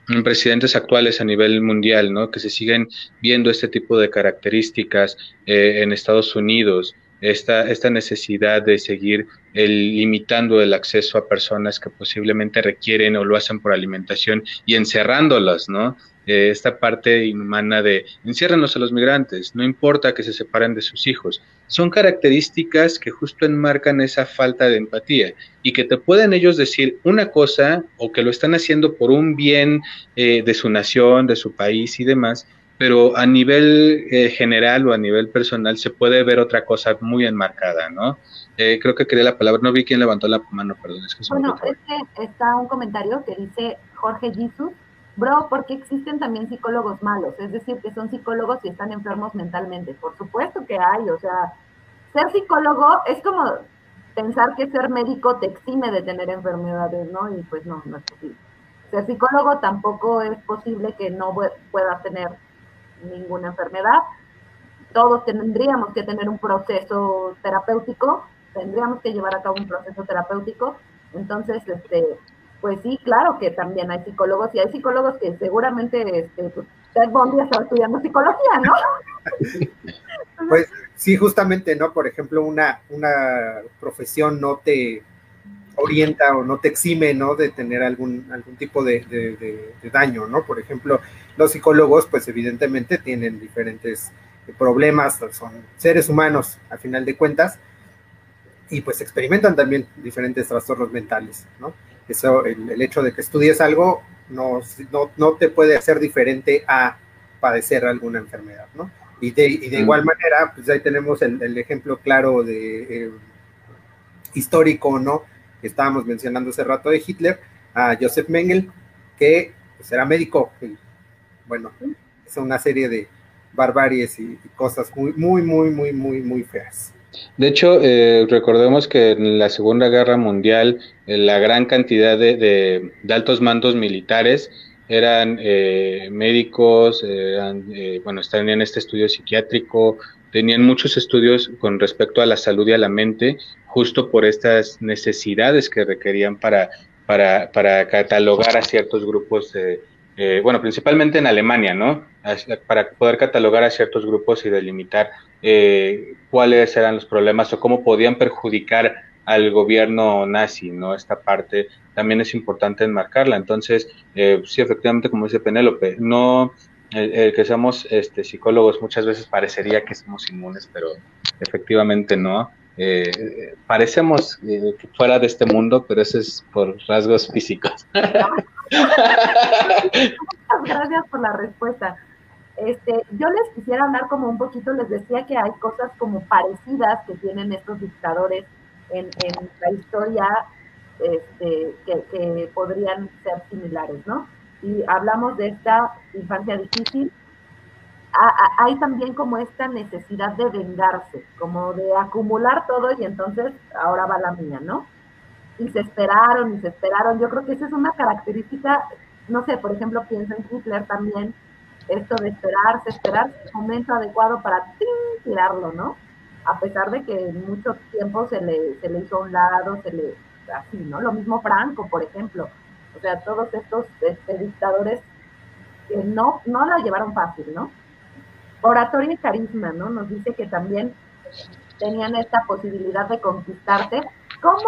en presidentes actuales a nivel mundial, ¿no? Que se siguen viendo este tipo de características eh, en Estados Unidos, esta, esta necesidad de seguir el, limitando el acceso a personas que posiblemente requieren o lo hacen por alimentación y encerrándolas, ¿no? Eh, esta parte inhumana de enciérranos a los migrantes, no importa que se separen de sus hijos. Son características que justo enmarcan esa falta de empatía y que te pueden ellos decir una cosa o que lo están haciendo por un bien eh, de su nación, de su país y demás, pero a nivel eh, general o a nivel personal se puede ver otra cosa muy enmarcada, ¿no? Eh, creo que quería la palabra, no vi quién levantó la mano, perdón. Es que bueno, este está un comentario que dice Jorge Jesus, bro, ¿por qué existen también psicólogos malos? Es decir, que son psicólogos y están enfermos mentalmente. Por supuesto que hay, o sea, ser psicólogo es como pensar que ser médico te exime de tener enfermedades, ¿no? Y pues no, no es posible. Ser psicólogo tampoco es posible que no puedas tener ninguna enfermedad. Todos tendríamos que tener un proceso terapéutico, tendríamos que llevar a cabo un proceso terapéutico. Entonces, este, pues sí, claro que también hay psicólogos y hay psicólogos que seguramente este, pues, Ted está estudiando psicología, ¿no? pues sí, justamente, ¿no? Por ejemplo, una, una profesión no te orienta o no te exime, ¿no? De tener algún, algún tipo de, de, daño, ¿no? Por ejemplo, los psicólogos, pues evidentemente tienen diferentes problemas, son seres humanos, a final de cuentas, y pues experimentan también diferentes trastornos mentales, ¿no? Eso, el, hecho de que estudies algo no, no, no, te puede hacer diferente a padecer alguna enfermedad, ¿no? Y de, y de igual manera, pues ahí tenemos el, el ejemplo claro de eh, histórico, ¿no? Estábamos mencionando hace rato de Hitler, a Joseph Mengel, que pues, era médico. Bueno, es una serie de barbaries y, cosas muy, muy, muy, muy, muy, muy feas. De hecho, eh, recordemos que en la Segunda Guerra Mundial eh, la gran cantidad de, de, altos mandos militares eran eh, médicos, bueno, estaban en este estudio psiquiátrico, tenían muchos estudios con respecto a la salud y a la mente, justo por estas necesidades que requerían para, para, para catalogar a ciertos grupos de, eh, bueno, principalmente en Alemania, ¿no? Para poder catalogar a ciertos grupos y delimitar eh, cuáles eran los problemas o cómo podían perjudicar al gobierno nazi, ¿no? Esta parte también es importante enmarcarla. Entonces, eh, sí, efectivamente, como dice Penélope, no el, que somos este, psicólogos muchas veces parecería que somos inmunes, pero efectivamente no. Eh, parecemos eh, fuera de este mundo, pero eso es por rasgos físicos. Gracias por la respuesta. Este, yo les quisiera hablar como un poquito, les decía que hay cosas como parecidas que tienen estos dictadores en, en la historia este, que, que podrían ser similares, ¿no? Y hablamos de esta infancia difícil, hay también como esta necesidad de vengarse, como de acumular todo y entonces ahora va la mía, ¿no? Y se esperaron y se esperaron. Yo creo que esa es una característica, no sé, por ejemplo, pienso en Hitler también, esto de esperarse, esperar el momento adecuado para tirarlo, ¿no? A pesar de que en mucho tiempo se le, se le hizo a un lado, se le, así, ¿no? Lo mismo Franco, por ejemplo o sea, todos estos este, dictadores que no, no la llevaron fácil, ¿no? Oratoria y carisma, ¿no? Nos dice que también tenían esta posibilidad de conquistarte. ¿Cómo?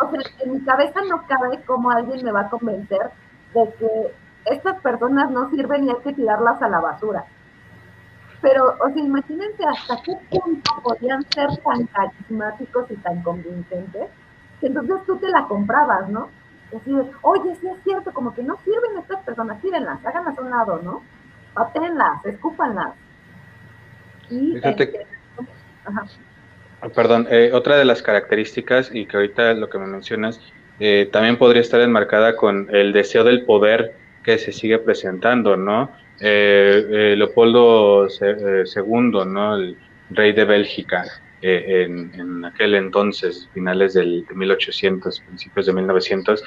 O sea, en mi cabeza no cabe cómo alguien me va a convencer de que estas personas no sirven y hay que tirarlas a la basura. Pero, o sea, imagínense hasta qué punto podían ser tan carismáticos y tan convincentes, que entonces tú te la comprabas, ¿no? Decir, oye, sí es cierto, como que no sirven estas personas, tírenlas, háganlas a un lado, ¿no? Patenlas, escúpanlas. Y, Fíjate, ah, Perdón, eh, otra de las características, y que ahorita lo que me mencionas, eh, también podría estar enmarcada con el deseo del poder que se sigue presentando, ¿no? Eh, eh Leopoldo II, ¿no? El rey de Bélgica, en, aquel entonces, finales del, de 1800, principios de 1900,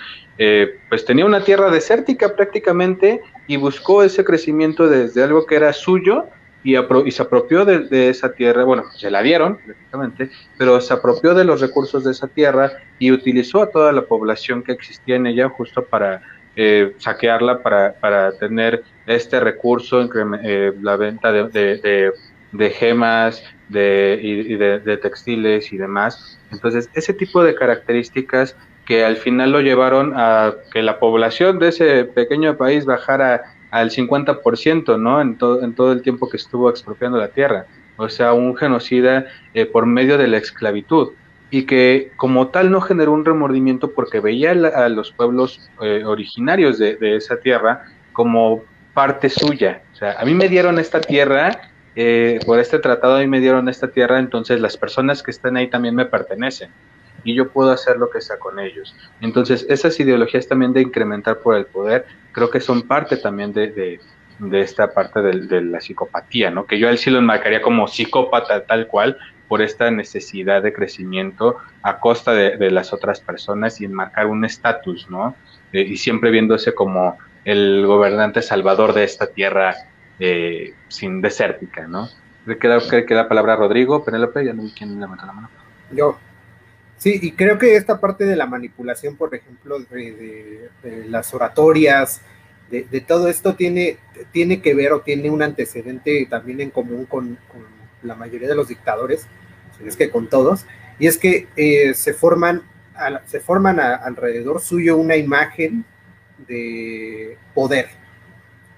pues tenía una tierra desértica prácticamente y buscó ese crecimiento desde algo que era suyo y, y se apropió de, esa tierra, bueno, se la dieron, prácticamente, pero se apropió de los recursos de esa tierra y utilizó a toda la población que existía en ella justo para eh, saquearla, para, para tener este recurso, eh, la venta de, de, gemas de, y, de, textiles y demás. Entonces, ese tipo de características que al final lo llevaron a que la población de ese pequeño país bajara al 50%, ¿no? En, todo en todo el tiempo que estuvo expropiando la tierra. O sea, un genocida eh, por medio de la esclavitud. Y que como tal no generó un remordimiento porque veía a los pueblos eh, originarios de, esa tierra como parte suya. O sea, a mí me dieron esta tierra, eh, por este tratado a mí me dieron esta tierra, entonces las personas que están ahí también me pertenecen y yo puedo hacer lo que sea con ellos. Entonces, esas ideologías también de incrementar por el poder, creo que son parte también de, de, esta parte de, la psicopatía, ¿no? Que yo a él sí lo enmarcaría como psicópata tal cual, por esta necesidad de crecimiento a costa de, las otras personas y enmarcar un estatus, ¿no? Eh, y siempre viéndose como el gobernante salvador de esta tierra eh, sin desértica, ¿no? Queda, queda palabra Rodrigo, Penélope, ya no vi quién levantó la mano. Yo. Sí, y creo que esta parte de la manipulación, por ejemplo, de, las oratorias, de, todo esto tiene, tiene que ver o tiene un antecedente también en común con, la mayoría de los dictadores, es que con todos, y es que eh, se forman, se forman alrededor suyo una imagen de poder,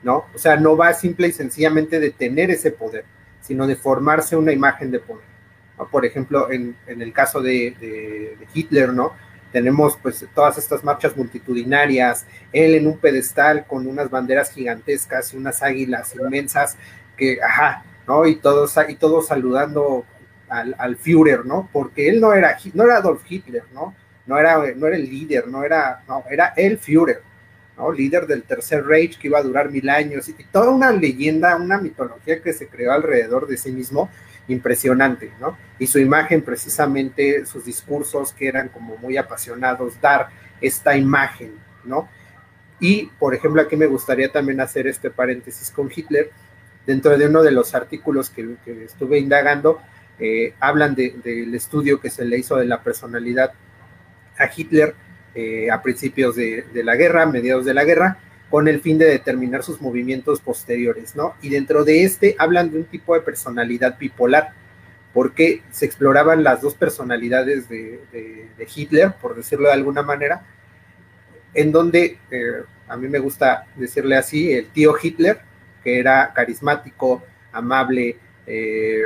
¿no? O sea, no va simple y sencillamente de tener ese poder, sino de formarse una imagen de poder. Por ejemplo, en, el caso de, Hitler, ¿no? Tenemos pues todas estas marchas multitudinarias, él en un pedestal con unas banderas gigantescas y unas águilas inmensas que, ajá, ¿no? Y todos, y todos saludando al, al, Führer, ¿no? Porque él no era, no era Adolf Hitler, ¿no? No era, no era el líder, no era, no, era el Führer, Líder del Tercer Reich que iba a durar mil años y toda una leyenda, una mitología que se creó alrededor de sí mismo impresionante, ¿no? Y su imagen, precisamente, sus discursos que eran como muy apasionados, dar esta imagen, ¿no? Y, por ejemplo, aquí me gustaría también hacer este paréntesis con Hitler. Dentro de uno de los artículos que, estuve indagando, eh, hablan del estudio que se le hizo de la personalidad a Hitler eh, a principios de, la guerra, mediados de la guerra, con el fin de determinar sus movimientos posteriores, ¿no? Y dentro de este hablan de un tipo de personalidad bipolar, porque se exploraban las dos personalidades de, Hitler, por decirlo de alguna manera, en donde eh, a mí me gusta decirle así, el tío Hitler, que era carismático, amable, eh,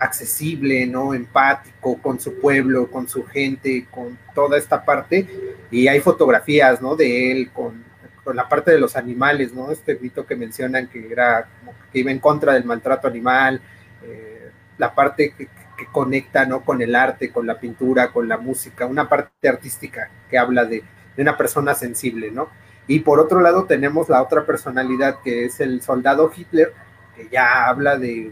accesible, ¿no? Empático con su pueblo, con su gente, con toda esta parte. Y hay fotografías, ¿no? De él con con la parte de los animales, ¿no? Este mito que mencionan que era como que iba en contra del maltrato animal, eh, la parte que, conecta, ¿no? Con el arte, con la pintura, con la música, una parte artística que habla de, una persona sensible, ¿no? Y por otro lado tenemos la otra personalidad que es el soldado Hitler, que ya habla de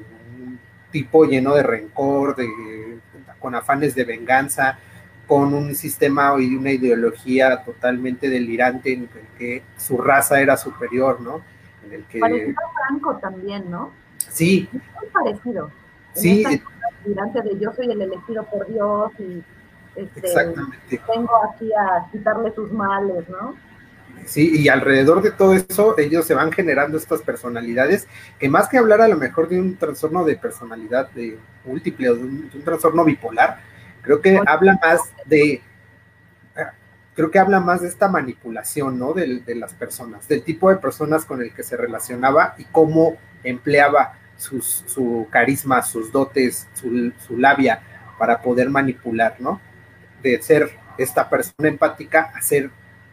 tipo lleno de rencor, de, con afanes de venganza, con un sistema y una ideología totalmente delirante en el que su raza era superior, ¿no? En el que... Parecido a Franco también, ¿no? Sí. muy parecido. sí. delirante de yo soy el elegido por Dios y este, Exactamente. vengo aquí a quitarle sus males, ¿no? Sí, y alrededor de todo eso, ellos se van generando estas personalidades que más que hablar a lo mejor de un trastorno de personalidad de múltiple o de un trastorno bipolar, Creo que habla más de, creo que habla más de esta manipulación, ¿no? De, las personas, del tipo de personas con el que se relacionaba y cómo empleaba su carisma, sus dotes, su, su, labia para poder manipular, ¿no? De ser esta persona empática a ser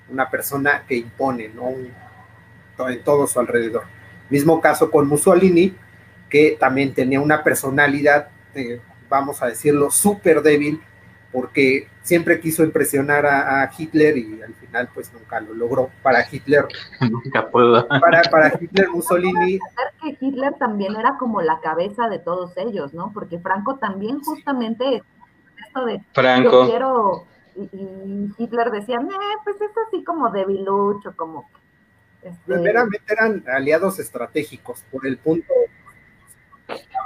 una persona que impone, ¿no? en todo su alrededor. Mismo caso con Mussolini, que también tenía una personalidad, eh, vamos a decirlo, súper débil, porque siempre quiso impresionar a, Hitler y al final pues nunca lo logró. Para Hitler, nunca puedo. Para, para Hitler, Mussolini... que Hitler también era como la cabeza de todos ellos, ¿no? Porque Franco también justamente esto de... Franco. Yo quiero... Y, Hitler decía, pues es así como debilucho, como... Este... eran aliados estratégicos por el punto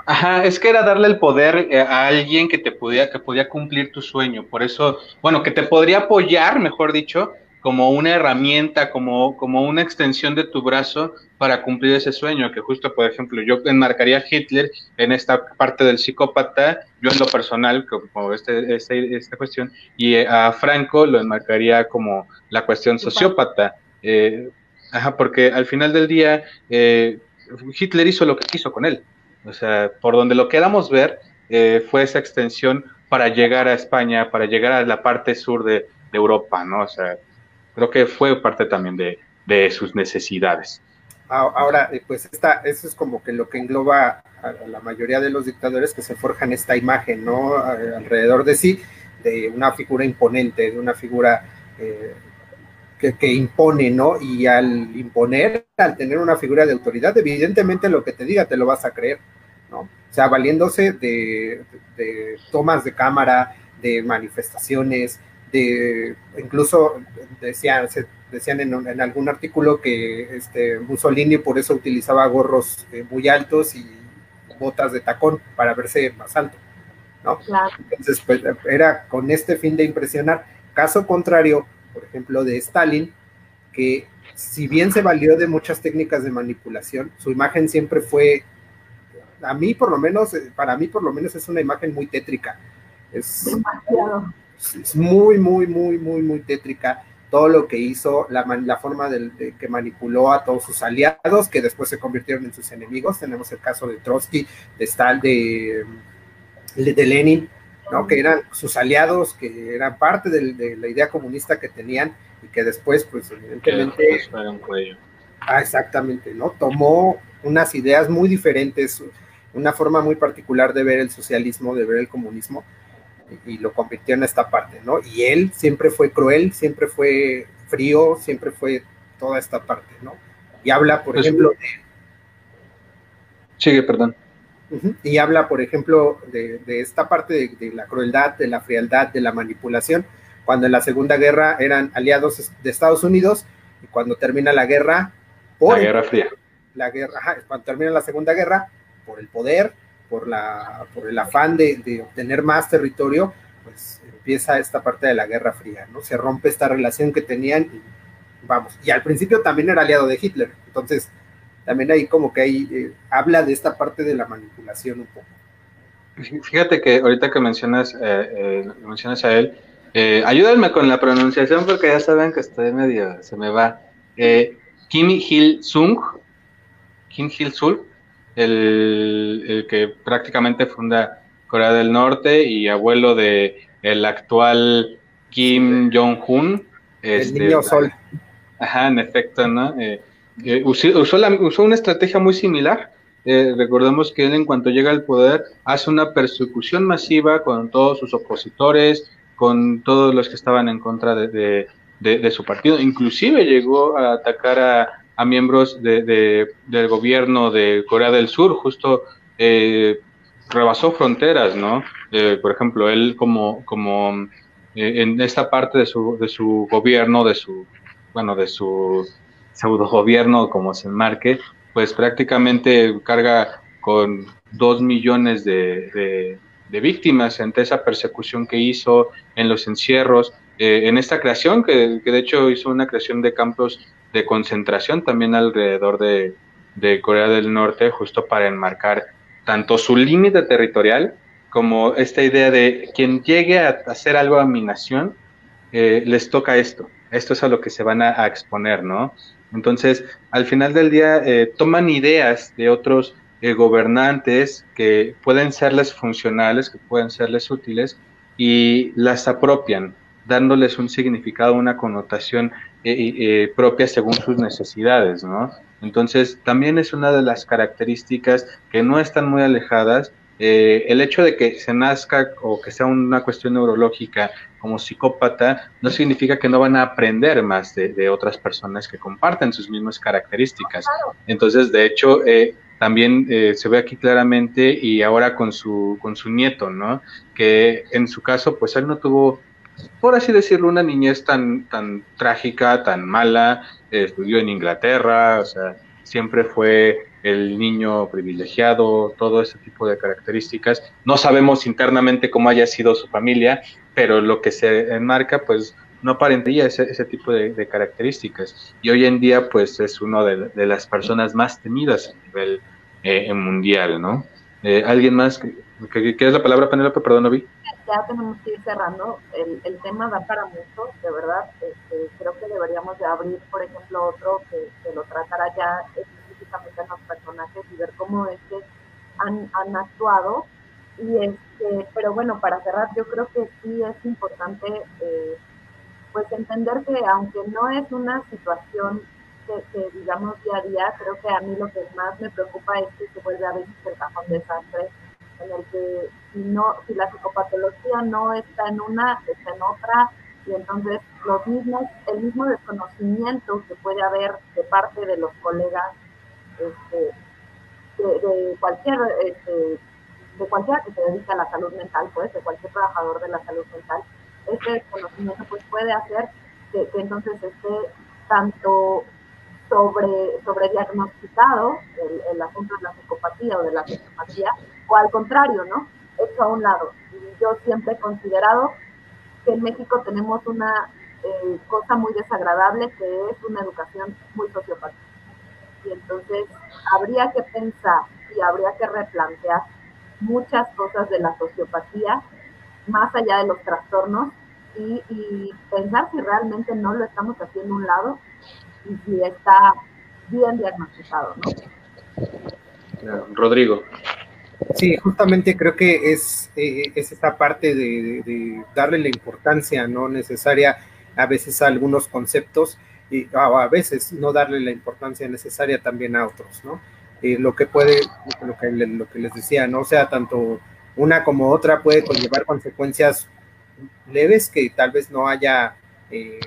Ajá, es que era darle el poder eh, a alguien que te podía, que podía cumplir tu sueño. Por eso, bueno, que te podría apoyar, mejor dicho, como una herramienta, como, como una extensión de tu brazo para cumplir ese sueño. Que justo, por ejemplo, yo enmarcaría a Hitler en esta parte del psicópata, yo en lo personal, como este, este, esta cuestión, y eh, a Franco lo enmarcaría como la cuestión sociópata. Eh, ajá, porque al final del día, Hitler hizo lo que quiso con él. O sea, por donde lo queramos ver, eh, fue esa extensión para llegar a España, para llegar a la parte sur de, Europa, ¿no? O sea, creo que fue parte también de, sus necesidades. Ahora, eh, pues esta, eso es como que lo que engloba a la mayoría de los dictadores que se forjan esta imagen, ¿no? Alrededor de sí, de una figura imponente, de una figura eh, que, que, impone, ¿no? Y al imponer, al tener una figura de autoridad, evidentemente lo que te diga te lo vas a creer. ¿no? O sea, valiéndose de, tomas de cámara, de manifestaciones, de incluso decían, decían en, algún artículo que este, Mussolini por eso utilizaba gorros eh, muy altos y botas de tacón para verse más alto, ¿no? Entonces, pues, era con este fin de impresionar. Caso contrario, por ejemplo, de Stalin, que si bien se valió de muchas técnicas de manipulación, su imagen siempre fue a mí por lo menos, eh, para mí por lo menos es una imagen muy tétrica. Es, es muy, muy, muy, muy, muy tétrica todo lo que hizo, la, la forma de, que manipuló a todos sus aliados, que después se convirtieron en sus enemigos. Tenemos el caso de Trotsky, de Stal, de, de Lenin, ¿no? que eran sus aliados, que eran parte de, la idea comunista que tenían y que después, pues evidentemente... Ah, exactamente, ¿no? Tomó unas ideas muy diferentes, una forma muy particular de ver el socialismo, de ver el comunismo, y, lo convirtió en esta parte, ¿no? Y él siempre fue cruel, siempre fue frío, siempre fue toda esta parte, ¿no? Y habla, por pues ejemplo, de... Sigue, perdón. y habla, por ejemplo, de, esta parte de, la crueldad, de la frialdad, de la manipulación, cuando en la Segunda Guerra eran aliados de Estados Unidos y cuando termina la guerra... Por la Guerra Fría. La guerra, cuando termina la Segunda Guerra, por el poder, por, la, por el afán de, obtener más territorio, pues empieza esta parte de la Guerra Fría, ¿no? Se rompe esta relación que tenían y vamos, y al principio también era aliado de Hitler, entonces también ahí como que ahí eh, habla de esta parte de la manipulación un poco. Fíjate que ahorita que mencionas, eh, eh, mencionas a él, ayúdenme con la pronunciación porque ya saben que estoy medio, se me va. Kim Il Sung, Kim Il Sung, el, que prácticamente funda Corea del Norte y abuelo de el actual Kim Jong-un. Este, el niño sol. Ajá, en efecto, ¿no? Eh, eh, usó, la, usó, una estrategia muy similar. Eh, recordemos que él en cuanto llega al poder hace una persecución masiva con todos sus opositores, con todos los que estaban en contra de, de su partido. Inclusive llegó a atacar a, a miembros de, del gobierno de Corea del Sur, justo eh, rebasó fronteras, ¿no? Eh, por ejemplo, él como, como eh, en esta parte de su, de su gobierno, de su, bueno, de su pseudo gobierno, como se enmarque, pues prácticamente carga con dos millones de, de, víctimas entre esa persecución que hizo en los encierros, en esta creación, que, que, de hecho hizo una creación de campos de concentración también alrededor de, Corea del Norte, justo para enmarcar tanto su límite territorial como esta idea de quien llegue a hacer algo a mi nación, eh, les toca esto. Esto es a lo que se van a, exponer, ¿no? Entonces, al final del día, eh, toman ideas de otros eh, gobernantes que pueden serles funcionales, que pueden serles útiles y las apropian, dándoles un significado, una connotación eh, eh, propia según sus necesidades, ¿no? Entonces, también es una de las características que no están muy alejadas. el hecho de que se nazca o que sea una cuestión neurológica como psicópata no significa que no van a aprender más de, otras personas que comparten sus mismas características. Entonces, de hecho, también eh, se ve aquí claramente y ahora con su, con su nieto, ¿no? Que en su caso, pues él no tuvo, por así decirlo, una niñez tan, tan trágica, tan mala, estudió en Inglaterra, o sea, siempre fue el niño privilegiado, todo ese tipo de características. No sabemos internamente cómo haya sido su familia, pero lo que se enmarca, pues no aparentaría ese, ese tipo de, características. Y hoy en día, pues es uno de, de las personas más temidas a nivel eh, mundial, ¿no? Eh, ¿Alguien más? que ¿Quieres la palabra, Penélope? Perdón, no vi. Ya tenemos que ir cerrando. El, el tema da para mucho, de verdad. Este, creo que deberíamos de abrir, por ejemplo, otro que, que lo tratara ya específicamente en los personajes y ver cómo es que han, han actuado. Y este, pero bueno, para cerrar, yo creo que sí es importante eh, pues entender que aunque no es una situación que, digamos día a día, creo que a mí lo que más me preocupa es que se vuelve a veces el cajón desastre, en el que si, no, si la psicopatología no está en una, está en otra, y entonces los mismos, el mismo desconocimiento que puede haber de parte de los colegas, este, de, cualquier este, de cualquiera que se dedique a la salud mental, pues, de cualquier trabajador de la salud mental, este desconocimiento pues puede hacer que, que entonces esté tanto sobre, sobre diagnosticado el, el, asunto de la psicopatía o de la psicopatía, o al contrario, ¿no? Hecho a un lado. Y yo siempre he considerado que en México tenemos una eh, cosa muy desagradable que es una educación muy sociopática. Y entonces habría que pensar y habría que replantear muchas cosas de la sociopatía, más allá de los trastornos, y, y pensar si realmente no lo estamos haciendo a un lado y si está bien diagnosticado, ¿no? Rodrigo. Sí, justamente creo que es, eh, es esta parte de, darle la importancia no necesaria a veces a algunos conceptos y a veces no darle la importancia necesaria también a otros, ¿no? Eh, lo que puede, lo que, lo que les decía, ¿no? O sea, tanto una como otra puede conllevar consecuencias leves que tal vez no haya eh,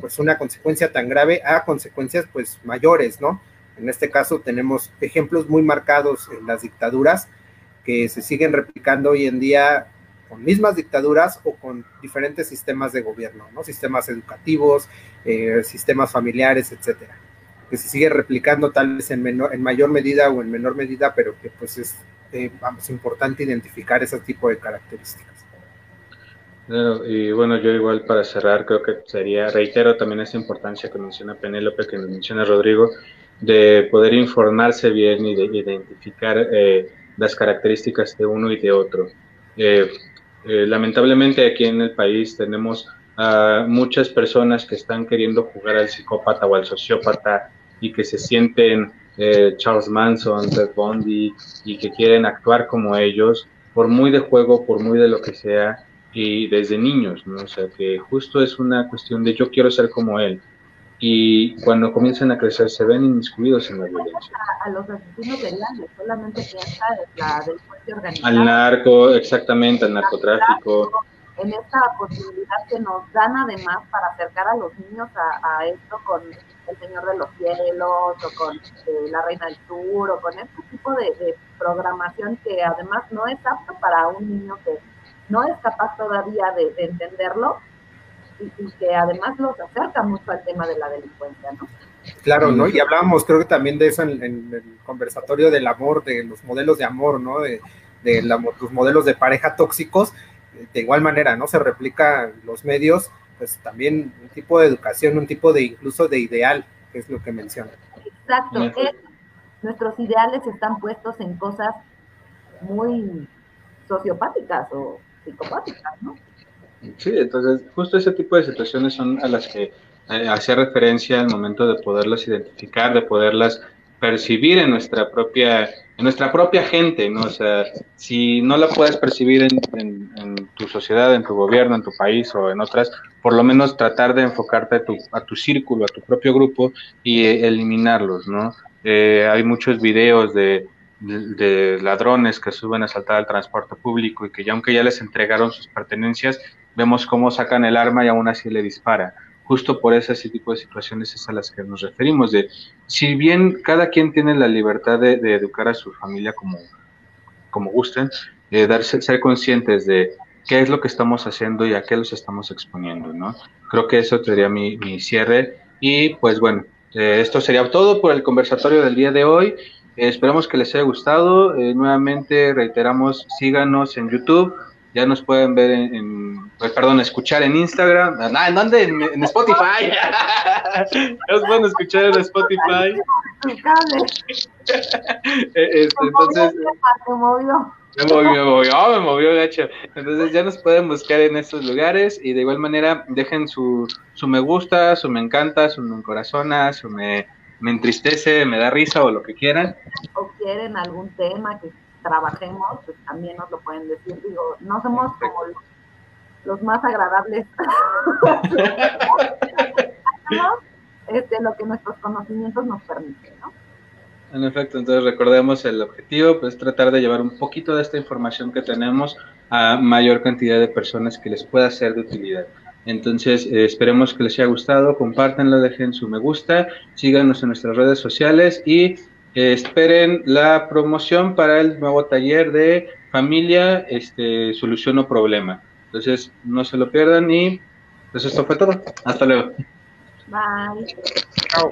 pues una consecuencia tan grave a consecuencias pues mayores, ¿no? En este caso tenemos ejemplos muy marcados en las dictaduras que se siguen replicando hoy en día con mismas dictaduras o con diferentes sistemas de gobierno, ¿no? Sistemas educativos, eh, sistemas familiares, etcétera. Que se sigue replicando tal vez en, menor, en mayor medida o en menor medida, pero que pues es, eh, vamos, importante identificar ese tipo de características y bueno, yo igual para cerrar creo que sería, reitero también esa importancia que menciona Penélope, que menciona Rodrigo, de poder informarse bien y de identificar eh, las características de uno y de otro. Eh, eh, lamentablemente aquí en el país tenemos muchas personas que están queriendo jugar al psicópata o al sociópata y que se sienten Charles Manson, Ted Bundy y que quieren actuar como ellos, por muy de juego, por muy de lo que sea, y desde niños, ¿no? O sea, que justo es una cuestión de yo quiero ser como él. Y cuando comienzan a crecer se ven inmiscuidos en la violencia. A, los asesinos seriales, solamente piensa la delincuencia organizada. Al narco, exactamente, al narcotráfico. En esta posibilidad que nos dan además para acercar a los niños a, esto con El Señor de los Cielos o con eh, La Reina del Sur o con este tipo de, de programación que además no es apto para un niño que no es capaz todavía de, entenderlo y, que además los acerca mucho al tema de la delincuencia, ¿no? Claro, ¿no? Y hablábamos, creo que también de eso en, el conversatorio del amor, de los modelos de amor, ¿no? De, los modelos de pareja tóxicos, de igual manera, ¿no? Se replica los medios, pues también un tipo de educación, un tipo de incluso de ideal, que es lo que menciona. Exacto, nuestros ideales están puestos en cosas muy sociopáticas o ¿no? Sí, entonces justo ese tipo de situaciones son a las que eh, hacía referencia al momento de poderlas identificar, de poderlas percibir en nuestra propia, en nuestra propia gente, ¿no? O sea, si no la puedes percibir en, en, tu sociedad, en tu gobierno, en tu país o en otras, por lo menos tratar de enfocarte a tu, a tu círculo, a tu propio grupo y eh, eliminarlos, ¿no? Eh, hay muchos videos de, de, ladrones que suben a saltar al transporte público y que ya aunque ya les entregaron sus pertenencias, vemos cómo sacan el arma y aún así le dispara justo por ese tipo de situaciones es a las que nos referimos, de si bien cada quien tiene la libertad de, educar a su familia como, como gusten, eh, darse, ser conscientes de qué es lo que estamos haciendo y a qué los estamos exponiendo, ¿no? Creo que eso sería mi, mi cierre y pues bueno, eh, esto sería todo por el conversatorio del día de hoy. Eh, esperamos que les haya gustado. nuevamente reiteramos, síganos en YouTube ya nos pueden ver en, pues, perdón, escuchar en Instagram. Ah, ¿en dónde? En, Spotify. nos pueden escuchar en Spotify. Eh, este, entonces. Me movió. Me movió, me movió, me movió, gacho. Entonces ya nos pueden buscar en estos lugares y de igual manera dejen su, su me gusta, su me encanta, su me corazona, su me, me entristece, me da risa o lo que quieran. O quieren algún tema que trabajemos, pues también nos lo pueden decir. Digo, no somos como los, más agradables. este, lo que nuestros conocimientos nos permiten, ¿no? En efecto, entonces recordemos el objetivo, pues tratar de llevar un poquito de esta información que tenemos a mayor cantidad de personas que les pueda ser de utilidad. Entonces, eh, esperemos que les haya gustado, compártanlo, dejen su me gusta, síganos en nuestras redes sociales y esperen la promoción para el nuevo taller de familia, este, solución o problema. Entonces, no se lo pierdan y pues esto fue todo. Hasta luego. Bye. Chao.